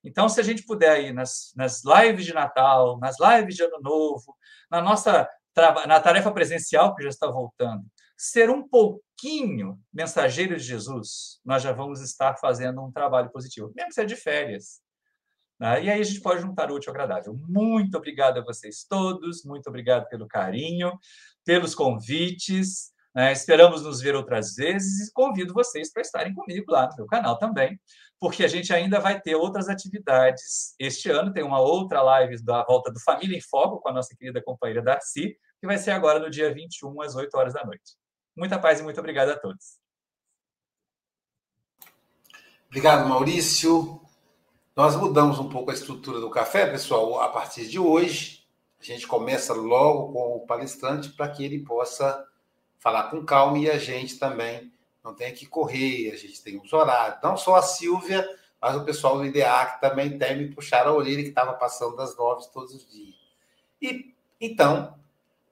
Então, se a gente puder ir nas, nas lives de Natal, nas lives de Ano Novo, na nossa na tarefa presencial que já está voltando, ser um pouquinho mensageiro de Jesus, nós já vamos estar fazendo um trabalho positivo, mesmo que seja de férias. Né? E aí a gente pode juntar o útil ao agradável. Muito obrigado a vocês todos, muito obrigado pelo carinho, pelos convites. Né? Esperamos nos ver outras vezes e convido vocês para estarem comigo lá no meu canal também, porque a gente ainda vai ter outras atividades. Este ano tem uma outra live da volta do Família em Foco com a nossa querida companheira Darcy, que vai ser agora no dia 21, às 8 horas da noite. Muita paz e muito obrigado a todos. Obrigado, Maurício. Nós mudamos um pouco a estrutura do café, pessoal. A partir de hoje, a gente começa logo com o palestrante para que ele possa falar com calma e a gente também não tem que correr, a gente tem uns horários. Não só a Silvia, mas o pessoal do IDEAC também tem me puxar a orelha que estava passando das nove todos os dias. E então,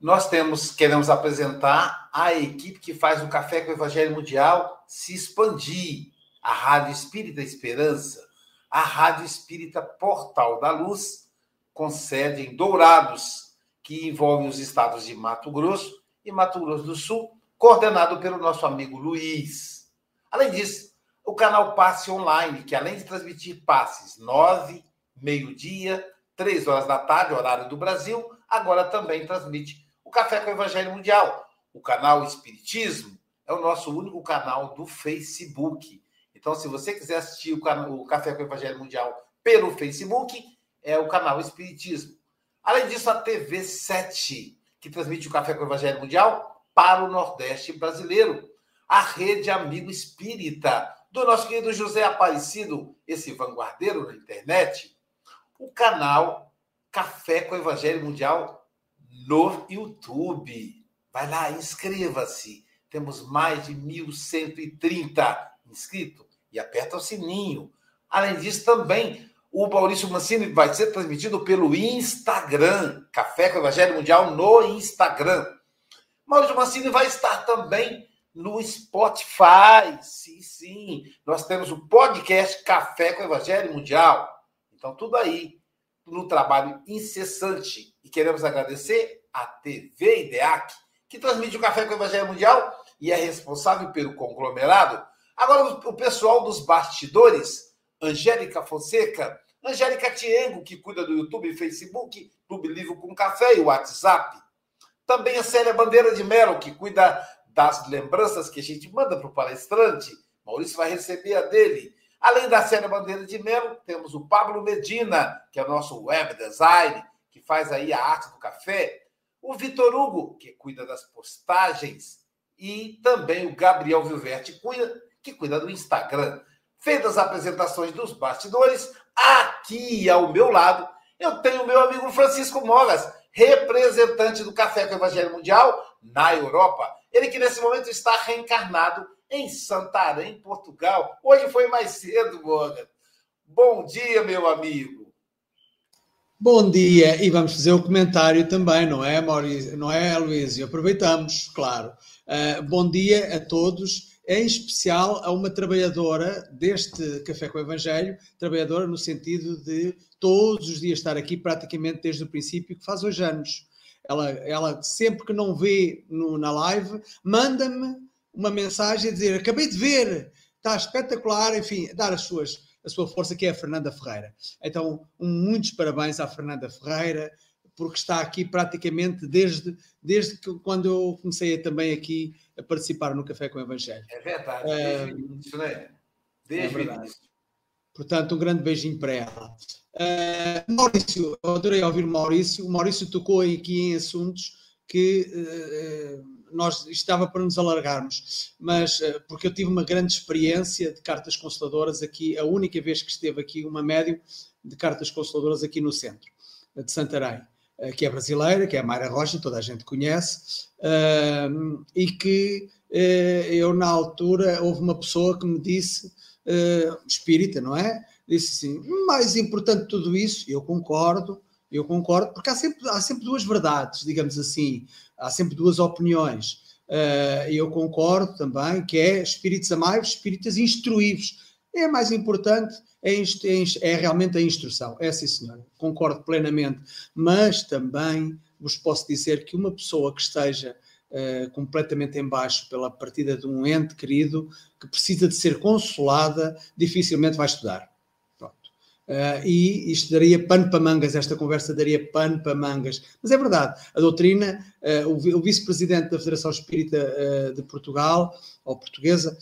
nós temos, queremos apresentar a equipe que faz o Café com o Evangelho Mundial se expandir. A Rádio Espírita Esperança, a Rádio Espírita Portal da Luz, com sede em Dourados, que envolve os estados de Mato Grosso e Mato Grosso do Sul, coordenado pelo nosso amigo Luiz. Além disso, o canal Passe Online, que além de transmitir passes nove, meio-dia, três horas da tarde, horário do Brasil, agora também transmite o Café com o Evangelho Mundial. O canal Espiritismo é o nosso único canal do Facebook. Então, se você quiser assistir o, canal, o Café com o Evangelho Mundial pelo Facebook, é o canal Espiritismo. Além disso, a TV 7, que transmite o Café com o Evangelho Mundial para o Nordeste brasileiro. A Rede Amigo Espírita, do nosso querido José Aparecido, esse vanguardeiro na internet. O canal Café com o Evangelho Mundial no YouTube. Vai lá, inscreva-se. Temos mais de 1.130 inscritos. E aperta o sininho. Além disso, também o Maurício Mancini vai ser transmitido pelo Instagram. Café com o Evangelho Mundial no Instagram. Maurício Mancini vai estar também no Spotify. Sim, sim. Nós temos o podcast Café com o Evangelho Mundial. Então, tudo aí no trabalho incessante. E queremos agradecer a TV IDEAC, que transmite o Café com o Evangelho Mundial e é responsável pelo conglomerado. Agora, o pessoal dos bastidores, Angélica Fonseca, Angélica Tiengo, que cuida do YouTube, Facebook, Clube Livro com Café e WhatsApp. Também a Célia Bandeira de Melo, que cuida das lembranças que a gente manda para o palestrante. Maurício vai receber a dele. Além da Célia Bandeira de Melo, temos o Pablo Medina, que é o nosso web design, que faz aí a arte do café. O Vitor Hugo, que cuida das postagens. E também o Gabriel Vilverte, que cuida do Instagram. Feitas as apresentações dos bastidores, aqui ao meu lado, eu tenho o meu amigo Francisco Mogas, representante do Café com o Evangelho Mundial na Europa. Ele que nesse momento está reencarnado em Santarém, Portugal. Hoje foi mais cedo, Morgan. Bom dia, meu amigo. Bom dia, e vamos fazer o comentário também, não é, Maurício? Não é, Luís? Aproveitamos, claro. Uh, bom dia a todos em especial a uma trabalhadora deste Café com o Evangelho, trabalhadora no sentido de todos os dias estar aqui, praticamente desde o princípio, que faz hoje anos. Ela, ela sempre que não vê no, na live, manda-me uma mensagem a dizer: Acabei de ver, está espetacular, enfim, dar as suas, a sua força, que é a Fernanda Ferreira. Então, um, muitos parabéns à Fernanda Ferreira, porque está aqui praticamente desde, desde que, quando eu comecei também aqui a participar no Café com o Evangelho. É verdade, desde início, né? Desde é verdade. Portanto, um grande beijinho para ela. Uh, Maurício, eu adorei ouvir o Maurício. O Maurício tocou aqui em assuntos que uh, nós estava para nos alargarmos, mas uh, porque eu tive uma grande experiência de cartas consoladoras aqui, a única vez que esteve aqui uma médium de cartas consoladoras aqui no centro de Santarém, que é brasileira, que é a Mayra Rocha, toda a gente conhece, e que eu na altura houve uma pessoa que me disse, espírita, não é? disse assim: mais importante de tudo isso, eu concordo, eu concordo, porque há sempre, há sempre duas verdades, digamos assim, há sempre duas opiniões. Uh, eu concordo também que é espíritos amai espíritos instruídos. É mais importante, é, é, é, realmente a instrução. É sim, senhora, concordo plenamente. Mas também vos posso dizer que uma pessoa que esteja uh, completamente em baixo pela partida de um ente querido, que precisa de ser consolada, dificilmente vai estudar Uh, e isto daria pano para mangas, esta conversa daria pano para mangas. Mas é verdade, a doutrina, uh, o, vice-presidente da Federação Espírita uh, de Portugal, ou portuguesa,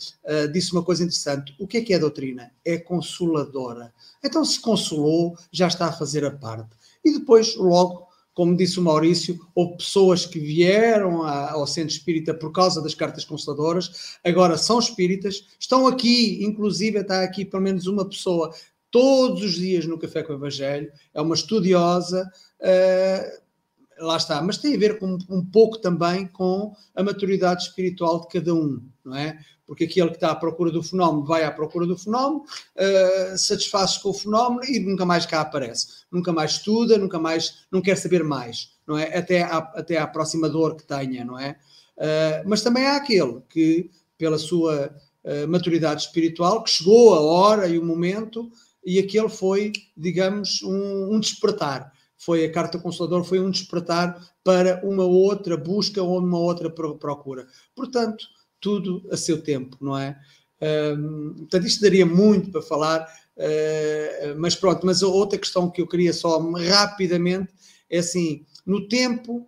disse uma coisa interessante. O que é que é doutrina? É consoladora. Então, se consolou, já está a fazer a parte. E depois, logo, como disse o Maurício, houve pessoas que vieram ao centro espírita por causa das cartas consoladoras, agora são espíritas, estão aqui, inclusive está aqui pelo menos uma pessoa todos os dias no Café com o Evangelho, é uma estudiosa, uh, lá está, mas tem a ver com, um pouco também com a maturidade espiritual de cada um, não é? Porque aquele que está à procura do fenómeno vai à procura do fenómeno, uh, satisfaz-se com o fenómeno e nunca mais cá aparece. Nunca mais estuda, nunca mais, não quer saber mais, não é? Até à, até à próxima dor que tenha, não é? Uh, mas também há aquele que, pela sua maturidade espiritual, que chegou a hora e o momento e aquele foi, digamos, um, um despertar. Foi a carta consoladora, foi um despertar para uma outra busca ou uma outra procura. Portanto, tudo a seu tempo, não é? Um, portanto, isto daria muito para falar, uh, mas pronto. Mas a outra questão que eu queria só rapidamente é assim: no tempo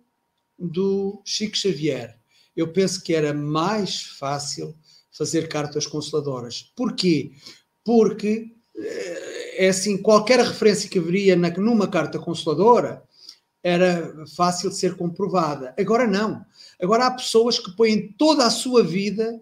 do Chico Xavier, eu penso que era mais fácil fazer cartas consoladoras. Porquê? Porque é assim, qualquer referência que haveria na, numa carta consoladora era fácil de ser comprovada. Agora não. Agora há pessoas que põem toda a sua vida,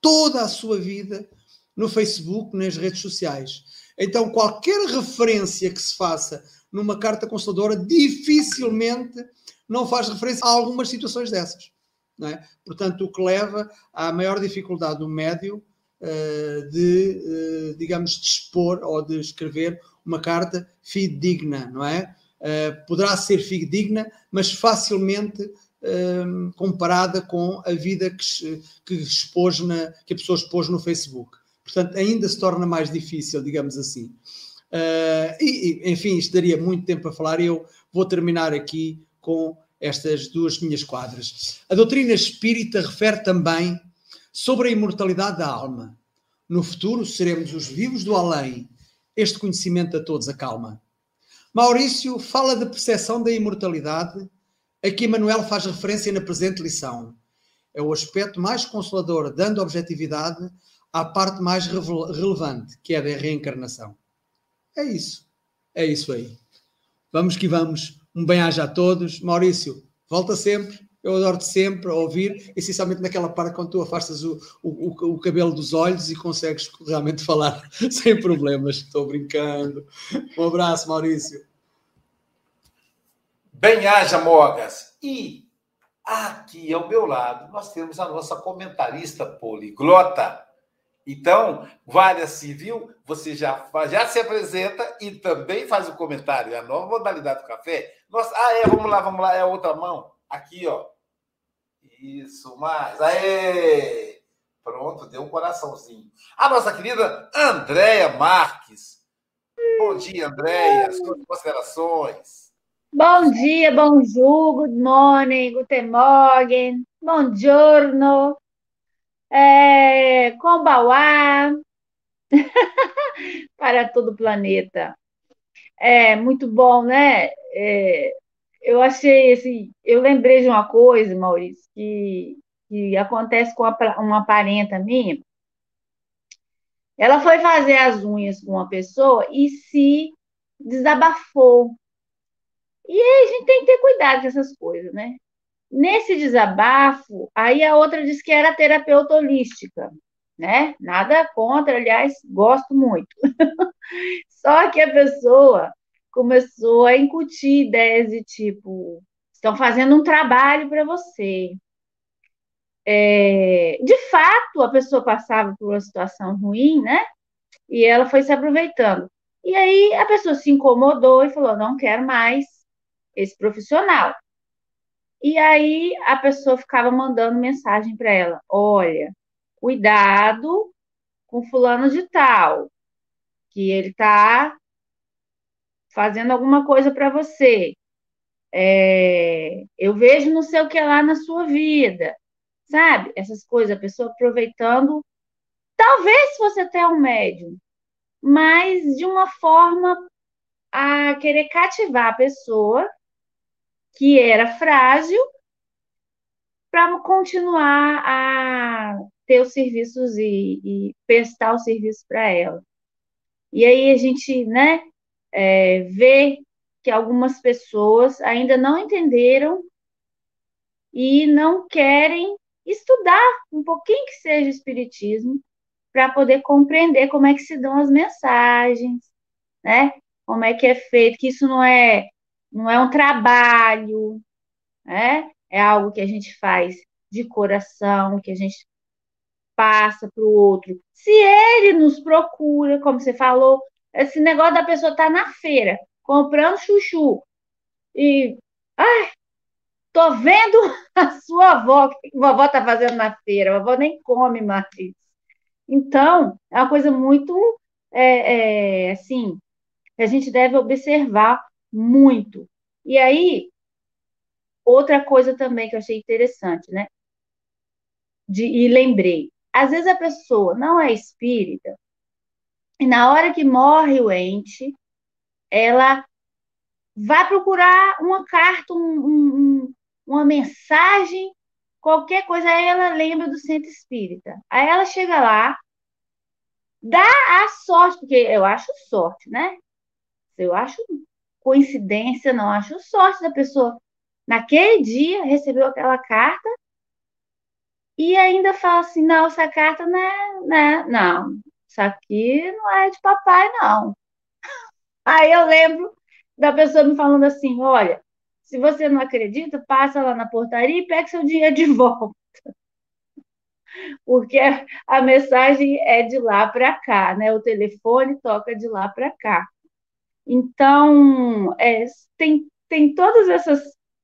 toda a sua vida, no Facebook, nas redes sociais. Então, qualquer referência que se faça numa carta consoladora dificilmente não faz referência a algumas situações dessas. É? Portanto, o que leva à maior dificuldade do médio de, eh, digamos, dispor ou de escrever uma carta fidedigna, não é? Eh, poderá ser fidedigna, mas facilmente comparada com a vida que, que, expôs na, que a pessoa expôs no Facebook. Portanto, ainda se torna mais difícil, digamos assim. Uh, e, enfim, isto daria muito tempo a falar e eu vou terminar aqui com estas duas minhas quadras. A doutrina espírita refere também sobre a imortalidade da alma. No futuro seremos os vivos do além. Este conhecimento a todos acalma. Maurício fala da percepção da imortalidade, a que Emanuel faz referência na presente lição. É o aspecto mais consolador, dando objetividade à parte mais relevante, que é a da reencarnação. É isso. É isso aí. Vamos que vamos. Um bem-aja a todos. Maurício, volta sempre eu adoro-te sempre ouvir, essencialmente naquela parte quando tu afastas o, o, o, cabelo dos olhos e consegues realmente falar sem problemas. Estou brincando. Um abraço, Maurício. Bem-haja, Mogas. E aqui ao meu lado nós temos a nossa comentarista poliglota. Então, Vária Civil, você já, já se apresenta e também faz o comentário. É a nova modalidade do café. Nossa, ah, é, vamos lá, vamos lá, é a outra mão. Aqui, ó. Isso, mais. Aê! Pronto, deu um coraçãozinho. A nossa querida Andréia Marques. Bom dia, Andréia. Suas considerações. Bom dia, bonjour, good morning, guten morgen, buongiorno, é, kombawá, para todo o planeta. É muito bom, né? É, eu achei assim, eu lembrei de uma coisa, Maurício, que, que acontece com uma parenta minha. Ela foi fazer as unhas com uma pessoa e se desabafou. E aí a gente tem que ter cuidado com essas coisas, né? Nesse desabafo, aí a outra disse que era terapeuta holística, né? Nada contra, aliás, gosto muito. Só que a pessoa começou a incutir ideias de tipo, estão fazendo um trabalho para você. É, de fato, a pessoa passava por uma situação ruim, né? E ela foi se aproveitando. E aí a pessoa se incomodou e falou: não quero mais esse profissional. E aí a pessoa ficava mandando mensagem para ela: olha, cuidado com fulano de tal, que ele está fazendo alguma coisa para você. É, eu vejo não sei o que lá na sua vida, sabe? Essas coisas, a pessoa aproveitando. Talvez você tem um médium, mas de uma forma a querer cativar a pessoa que era frágil para continuar a ter os serviços e, e prestar o serviço para ela. E aí a gente, né, é, vê que algumas pessoas ainda não entenderam e não querem estudar um pouquinho que seja espiritismo para poder compreender como é que se dão as mensagens, né? Como é que é feito, que isso não é não é um trabalho, né? É algo que a gente faz de coração, que a gente passa para o outro. Se ele nos procura, como você falou, esse negócio da pessoa estar tá na feira comprando chuchu e ai, tô vendo a sua avó, o que a vovó está fazendo na feira, a vovó nem come mais. Então, é uma coisa muito é, é, assim, a gente deve observar muito. E aí, outra coisa também que eu achei interessante, né? De, e lembrei, às vezes a pessoa não é espírita, e na hora que morre o ente, ela vai procurar uma carta, um, um, uma mensagem, qualquer coisa, aí ela lembra do centro espírita. Aí ela chega lá, dá a sorte, porque eu acho sorte, né? Eu acho coincidência, não acho sorte da pessoa naquele dia recebeu aquela carta e ainda fala assim, não, essa carta não é, né? não, isso aqui não é de papai, não. Aí eu lembro da pessoa me falando assim, olha, se você não acredita, passa lá na portaria e pega seu dinheiro de volta. Porque a mensagem é de lá para cá, né? O telefone toca de lá para cá. Então, é, tem, tem todas essas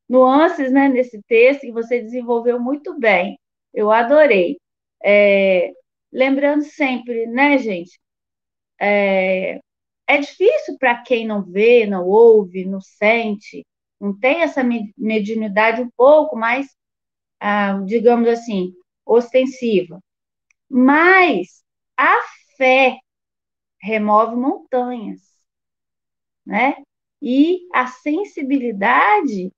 nuances né, nesse texto que você desenvolveu muito bem. Eu adorei. É, lembrando sempre, né, gente? É, é difícil para quem não vê, não ouve, não sente, não tem essa mediunidade um pouco mais, ah, digamos assim, ostensiva. Mas a fé remove montanhas, né? E a sensibilidade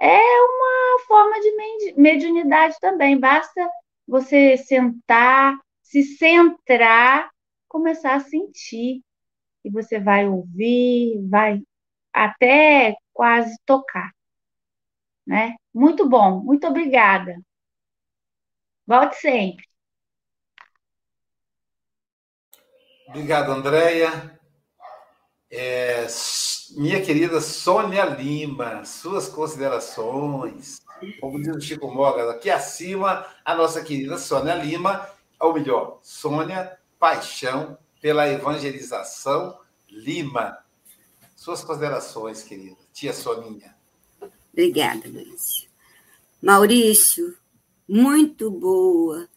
é uma forma de mediunidade também. Basta você sentar, se centrar, começar a sentir. E você vai ouvir, vai até quase tocar. Né? Muito bom, muito obrigada. Volte sempre. Obrigado, Andréia. É, minha querida Sônia Lima, suas considerações. Como diz o Chico Moga, aqui acima, a nossa querida Sônia Lima, ou melhor, Sônia Paixão pela Evangelização Lima. Suas considerações, querida. Tia Soninha. Obrigada, Luiz. Maurício, muito boa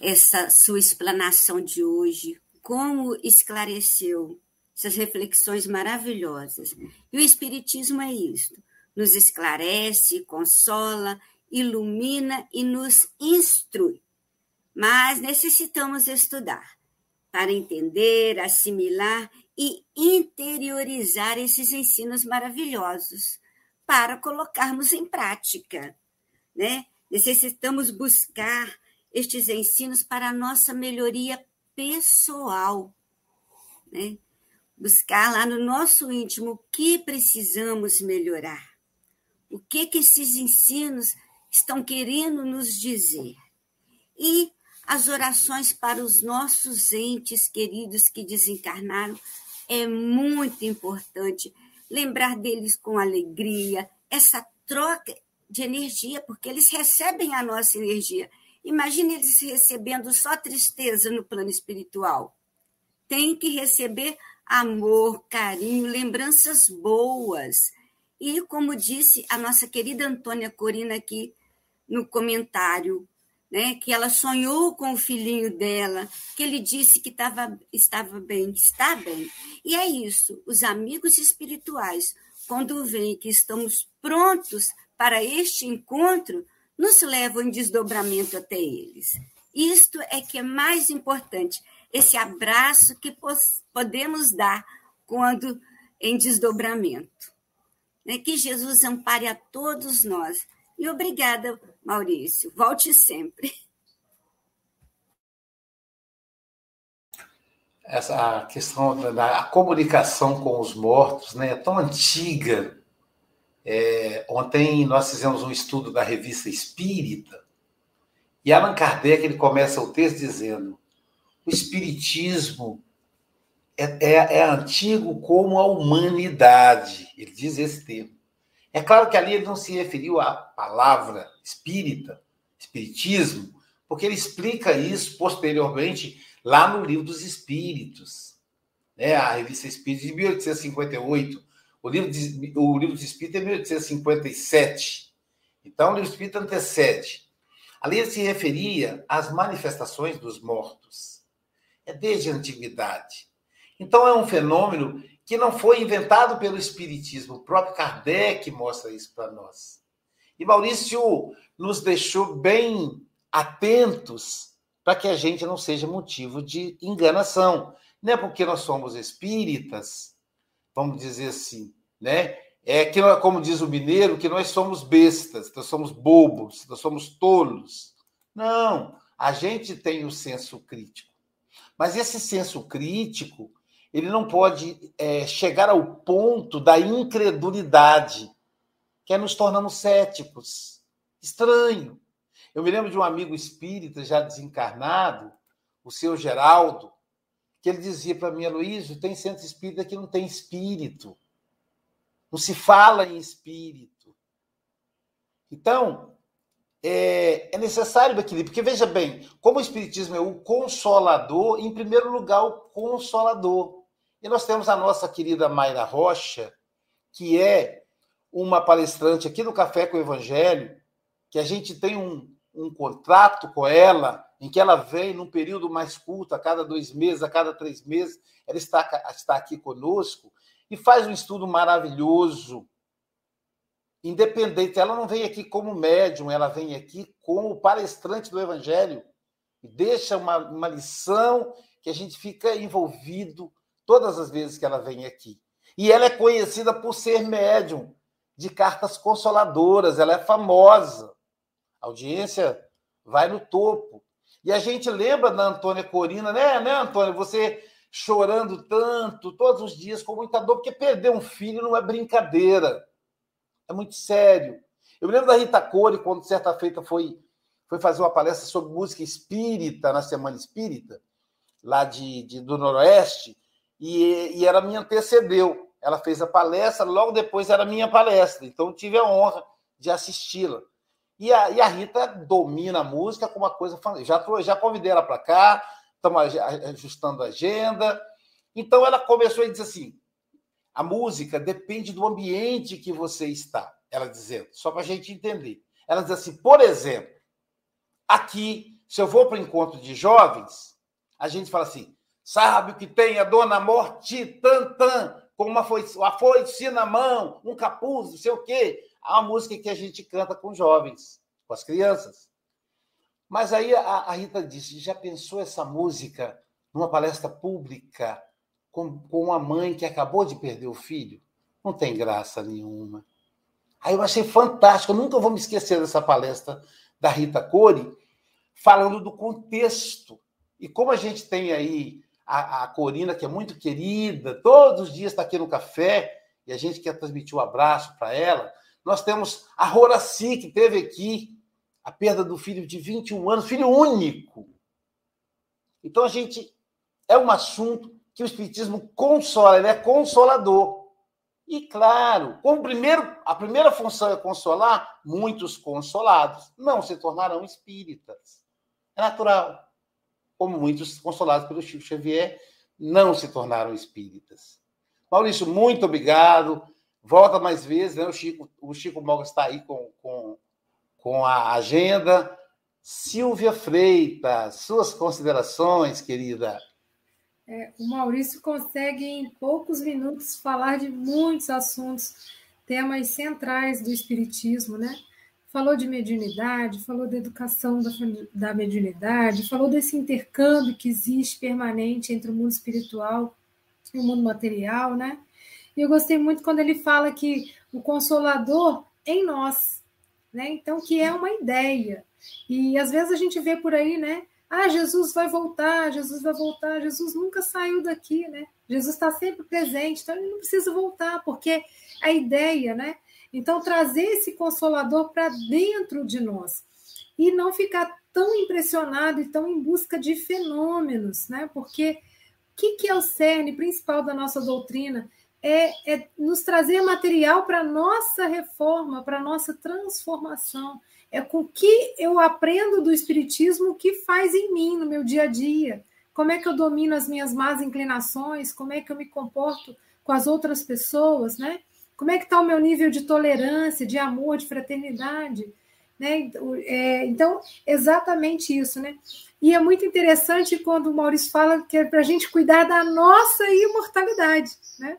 essa sua explanação de hoje. Como esclareceu essas reflexões maravilhosas. E o Espiritismo é isto: nos esclarece, consola, ilumina e nos instrui. Mas necessitamos estudar para entender, assimilar e interiorizar esses ensinos maravilhosos para colocarmos em prática, né? Necessitamos buscar estes ensinos para a nossa melhoria pessoal, né? buscar lá no nosso íntimo o que precisamos melhorar, o que, que esses ensinos estão querendo nos dizer. E as orações para os nossos entes queridos que desencarnaram é muito importante lembrar deles com alegria, essa troca de energia, porque eles recebem a nossa energia. Imagine eles recebendo só tristeza no plano espiritual. Tem que receber amor, carinho, lembranças boas. E, como disse a nossa querida Antônia Corina aqui no comentário, né, que ela sonhou com o filhinho dela, que ele disse que tava, estava bem, está bem. E é isso, os amigos espirituais, quando veem que estamos prontos para este encontro, nos levam em desdobramento até eles. Isto é que é mais importante, esse abraço que podemos dar quando em desdobramento. Né? Que Jesus ampare a todos nós. E obrigada, Maurício. Volte sempre. Essa questão da comunicação com os mortos né, é tão antiga. É, ontem nós fizemos um estudo da revista Espírita e Allan Kardec ele começa o texto dizendo: o Espiritismo é, é, é antigo como a humanidade. Ele diz esse termo. É claro que ali ele não se referiu à palavra espírita, espiritismo, porque ele explica isso posteriormente lá no Livro dos Espíritos, né? a revista Espírita de 1858. O livro, de, o livro dos Espíritos é 1857. Então, o livro Espírita antecede. Ali ele se referia às manifestações dos mortos. É desde a antiguidade. Então, é um fenômeno que não foi inventado pelo Espiritismo. O próprio Kardec mostra isso para nós. E Maurício nos deixou bem atentos para que a gente não seja motivo de enganação. Não é porque nós somos espíritas, vamos dizer assim, né? É que, como diz o mineiro, que nós somos bestas, nós somos bobos, nós somos tolos. Não, a gente tem o senso crítico. Mas esse senso crítico ele não pode é, chegar ao ponto da incredulidade, que é nos tornamos céticos. Estranho. Eu me lembro de um amigo espírita já desencarnado, o seu Geraldo, que ele dizia para mim, Luiz, tem centro espírita que não tem espírito. Não se fala em espírito. Então, é, é necessário o equilíbrio, porque veja bem, como o Espiritismo é o consolador, em primeiro lugar, o consolador. E nós temos a nossa querida Mayra Rocha, que é uma palestrante aqui no Café com o Evangelho, que a gente tem um, um contrato com ela, em que ela vem num período mais curto, a cada dois meses, a cada três meses, ela está, está aqui conosco e faz um estudo maravilhoso, independente. Ela não vem aqui como médium, ela vem aqui como palestrante do Evangelho e deixa uma, uma lição que a gente fica envolvido todas as vezes que ela vem aqui. E ela é conhecida por ser médium de cartas consoladoras, ela é famosa. A audiência vai no topo. E a gente lembra da Antônia Corina, né, né, Antônia? Você chorando tanto, todos os dias, com muita dor, porque perder um filho não é brincadeira. É muito sério. Eu me lembro da Rita Core, quando certa feita foi, foi fazer uma palestra sobre música espírita, na Semana Espírita, lá de, de do Noroeste, e, e ela me antecedeu. Ela fez a palestra, logo depois era minha palestra, então tive a honra de assisti-la. E a, e a Rita domina a música com uma coisa. Já, já convidei ela para cá, estamos ajustando a agenda. Então ela começou e disse assim: a música depende do ambiente que você está. Ela dizendo, só para a gente entender. Ela diz assim: por exemplo, aqui, se eu vou para o encontro de jovens, a gente fala assim: Sabe o que tem a dona morte tantã, com uma foice, uma foice na mão, um capuz, não sei o quê. A música que a gente canta com jovens, com as crianças. Mas aí a, a Rita disse: já pensou essa música numa palestra pública com, com uma mãe que acabou de perder o filho? Não tem graça nenhuma. Aí eu achei fantástico, eu nunca vou me esquecer dessa palestra da Rita Core, falando do contexto. E como a gente tem aí a, a Corina, que é muito querida, todos os dias está aqui no café, e a gente quer transmitir um abraço para ela. Nós temos a Roraci, que teve aqui a perda do filho de 21 anos, filho único. Então, a gente. É um assunto que o Espiritismo consola, ele é consolador. E, claro, como primeiro, a primeira função é consolar, muitos consolados não se tornarão espíritas. É natural como muitos consolados pelo Chico Xavier não se tornaram espíritas. Maurício, muito obrigado. Volta mais vezes, né? O Chico, o Chico Moga está aí com, com, com a agenda. Silvia Freitas, suas considerações, querida. É, o Maurício consegue, em poucos minutos, falar de muitos assuntos, temas centrais do Espiritismo, né? Falou de mediunidade, falou da educação da, da mediunidade, falou desse intercâmbio que existe permanente entre o mundo espiritual e o mundo material, né? E eu gostei muito quando ele fala que o consolador em nós, né? Então, que é uma ideia. E às vezes a gente vê por aí, né? Ah, Jesus vai voltar, Jesus vai voltar. Jesus nunca saiu daqui, né? Jesus está sempre presente, então ele não precisa voltar, porque a ideia, né? Então, trazer esse consolador para dentro de nós e não ficar tão impressionado e tão em busca de fenômenos, né? Porque o que, que é o cerne principal da nossa doutrina? É, é nos trazer material para nossa reforma, para nossa transformação. É com o que eu aprendo do Espiritismo o que faz em mim no meu dia a dia. Como é que eu domino as minhas más inclinações? Como é que eu me comporto com as outras pessoas, né? Como é que está o meu nível de tolerância, de amor, de fraternidade? Né? É, então, exatamente isso, né? E é muito interessante quando o Maurício fala que é para a gente cuidar da nossa imortalidade, né?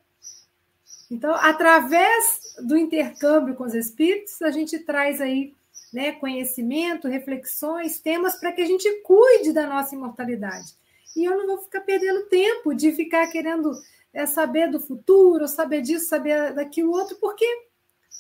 Então, através do intercâmbio com os espíritos, a gente traz aí né, conhecimento, reflexões, temas para que a gente cuide da nossa imortalidade. E eu não vou ficar perdendo tempo de ficar querendo é saber do futuro, saber disso, saber daquilo outro, porque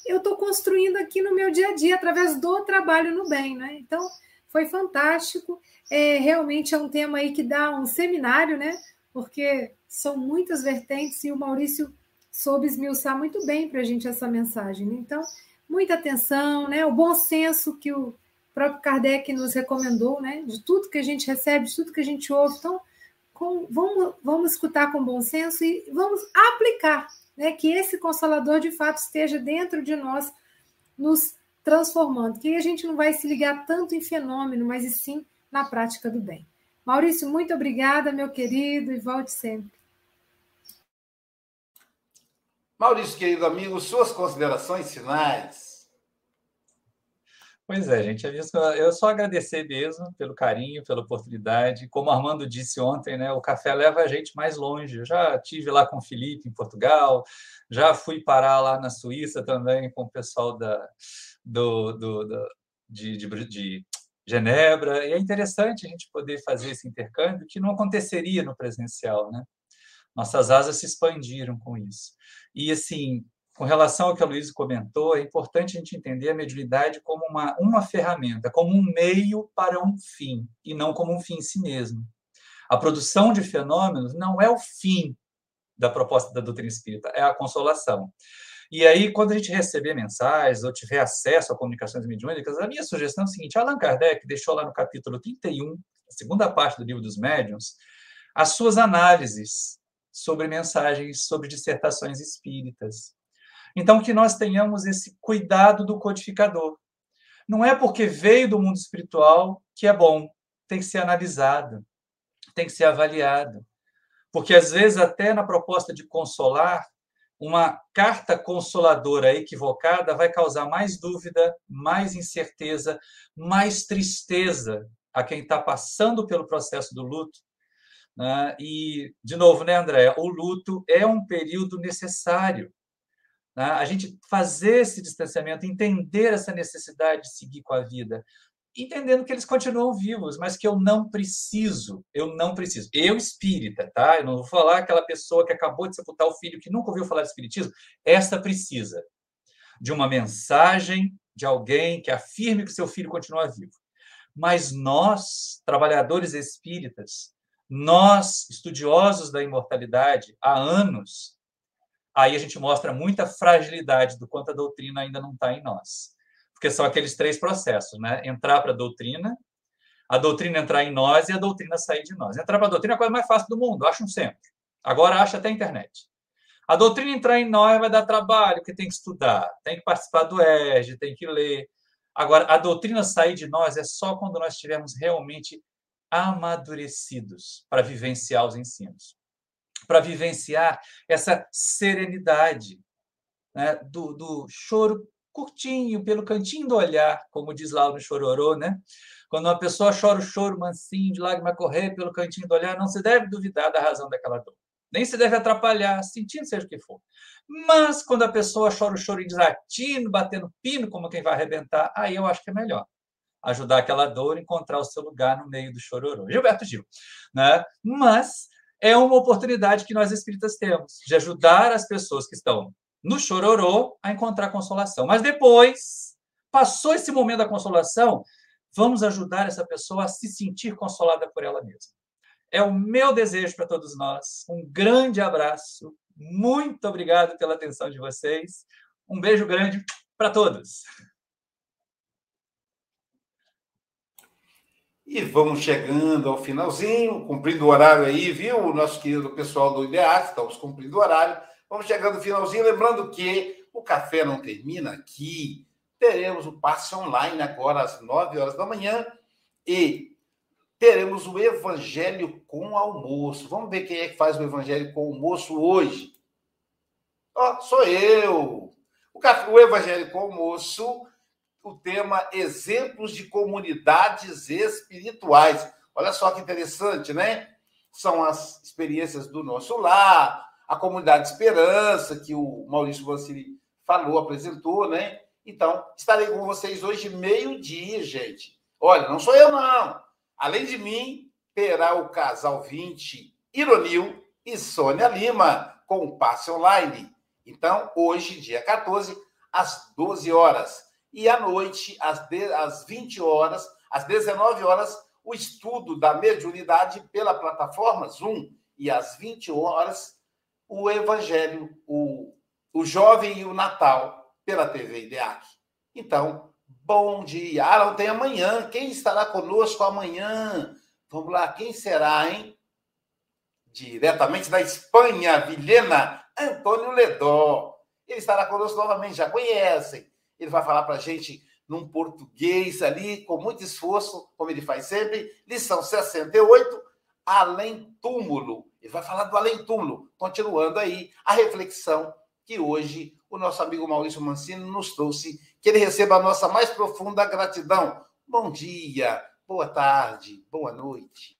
eu estou construindo aqui no meu dia a dia através do trabalho no bem, né? Então foi fantástico. É, realmente é um tema aí que dá um seminário, né? Porque são muitas vertentes e o Maurício soube esmiuçar muito bem para a gente essa mensagem. Né? Então, muita atenção, né? O bom senso que o próprio Kardec nos recomendou, né? De tudo que a gente recebe, de tudo que a gente ouve. Então, com, vamos, vamos escutar com bom senso e vamos aplicar, né? Que esse consolador de fato esteja dentro de nós, nos transformando. Que a gente não vai se ligar tanto em fenômeno, mas e sim na prática do bem. Maurício, muito obrigada, meu querido, e volte sempre. Maurício, querido amigo, suas considerações finais. Pois é, gente, eu só agradecer mesmo pelo carinho, pela oportunidade. Como o Armando disse ontem, né, o café leva a gente mais longe. Eu já tive lá com o Felipe em Portugal, já fui parar lá na Suíça também com o pessoal da, do, do, do de, de, de Genebra. E é interessante a gente poder fazer esse intercâmbio que não aconteceria no presencial, né? Nossas asas se expandiram com isso. E assim, com relação ao que a Luísa comentou, é importante a gente entender a mediunidade como uma, uma ferramenta, como um meio para um fim, e não como um fim em si mesmo. A produção de fenômenos não é o fim da proposta da doutrina espírita, é a consolação. E aí, quando a gente receber mensagens ou tiver acesso a comunicações mediúnicas, a minha sugestão é a seguinte: Allan Kardec deixou lá no capítulo 31, a segunda parte do livro dos médiuns, as suas análises sobre mensagens, sobre dissertações espíritas. Então, que nós tenhamos esse cuidado do codificador. Não é porque veio do mundo espiritual que é bom, tem que ser analisado, tem que ser avaliado. Porque, às vezes, até na proposta de consolar, uma carta consoladora equivocada vai causar mais dúvida, mais incerteza, mais tristeza a quem está passando pelo processo do luto. Né? E, de novo, né, André? O luto é um período necessário né? a gente fazer esse distanciamento, entender essa necessidade de seguir com a vida, entendendo que eles continuam vivos, mas que eu não preciso, eu não preciso. Eu espírita, tá? Eu não vou falar aquela pessoa que acabou de sepultar o filho que nunca ouviu falar de espiritismo, esta precisa de uma mensagem de alguém que afirme que seu filho continua vivo. Mas nós, trabalhadores espíritas, nós, estudiosos da imortalidade, há anos, aí a gente mostra muita fragilidade do quanto a doutrina ainda não está em nós. Porque são aqueles três processos, né? Entrar para a doutrina, a doutrina entrar em nós e a doutrina sair de nós. Entrar para a doutrina é a coisa mais fácil do mundo, acham sempre. Agora acha até a internet. A doutrina entrar em nós vai dar trabalho, porque tem que estudar, tem que participar do ERG, tem que ler. Agora, a doutrina sair de nós é só quando nós estivermos realmente amadurecidos para vivenciar os ensinos para vivenciar essa serenidade né? do, do choro curtinho, pelo cantinho do olhar, como diz lá no Chororô, né? Quando uma pessoa chora o choro mansinho, de lágrima correr pelo cantinho do olhar, não se deve duvidar da razão daquela dor. nem se deve atrapalhar, sentindo seja o que for. Mas quando a pessoa chora o choro desatino, batendo pino, como quem vai arrebentar, aí eu acho que é melhor ajudar aquela dor a encontrar o seu lugar no meio do chororô. Gilberto Gil. Né? Mas é uma oportunidade que nós espíritas temos de ajudar as pessoas que estão no chororô a encontrar consolação. Mas depois, passou esse momento da consolação, vamos ajudar essa pessoa a se sentir consolada por ela mesma. É o meu desejo para todos nós. Um grande abraço. Muito obrigado pela atenção de vocês. Um beijo grande para todos. E vamos chegando ao finalzinho, cumprindo o horário aí, viu? O nosso querido pessoal do IDEAT, estamos cumprindo o horário. Vamos chegando ao finalzinho, lembrando que o café não termina aqui. Teremos o passe online agora às 9 horas da manhã e teremos o Evangelho com almoço. Vamos ver quem é que faz o Evangelho com almoço hoje. Ó, oh, sou eu. O, café, o Evangelho com almoço o tema Exemplos de Comunidades Espirituais. Olha só que interessante, né? São as experiências do nosso lar, a comunidade Esperança, que o Maurício Vassili falou, apresentou, né? Então, estarei com vocês hoje, meio-dia, gente. Olha, não sou eu, não. Além de mim, terá o casal 20, Ironil e Sônia Lima, com o passe online. Então, hoje, dia 14, às 12 horas e à noite, às, de, às 20 horas, às 19 horas, o estudo da mediunidade pela plataforma Zoom. E às 20 horas, o Evangelho, o, o Jovem e o Natal, pela TV IDEAC. Então, bom dia. Ah, não tem amanhã. Quem estará conosco amanhã? Vamos lá, quem será, hein? Diretamente da Espanha, Vilhena, Antônio Ledó. Ele estará conosco novamente, já conhecem. Ele vai falar para a gente num português ali, com muito esforço, como ele faz sempre. Lição 68, Além Túmulo. Ele vai falar do Além Túmulo, continuando aí a reflexão que hoje o nosso amigo Maurício Mancini nos trouxe. Que ele receba a nossa mais profunda gratidão. Bom dia, boa tarde, boa noite.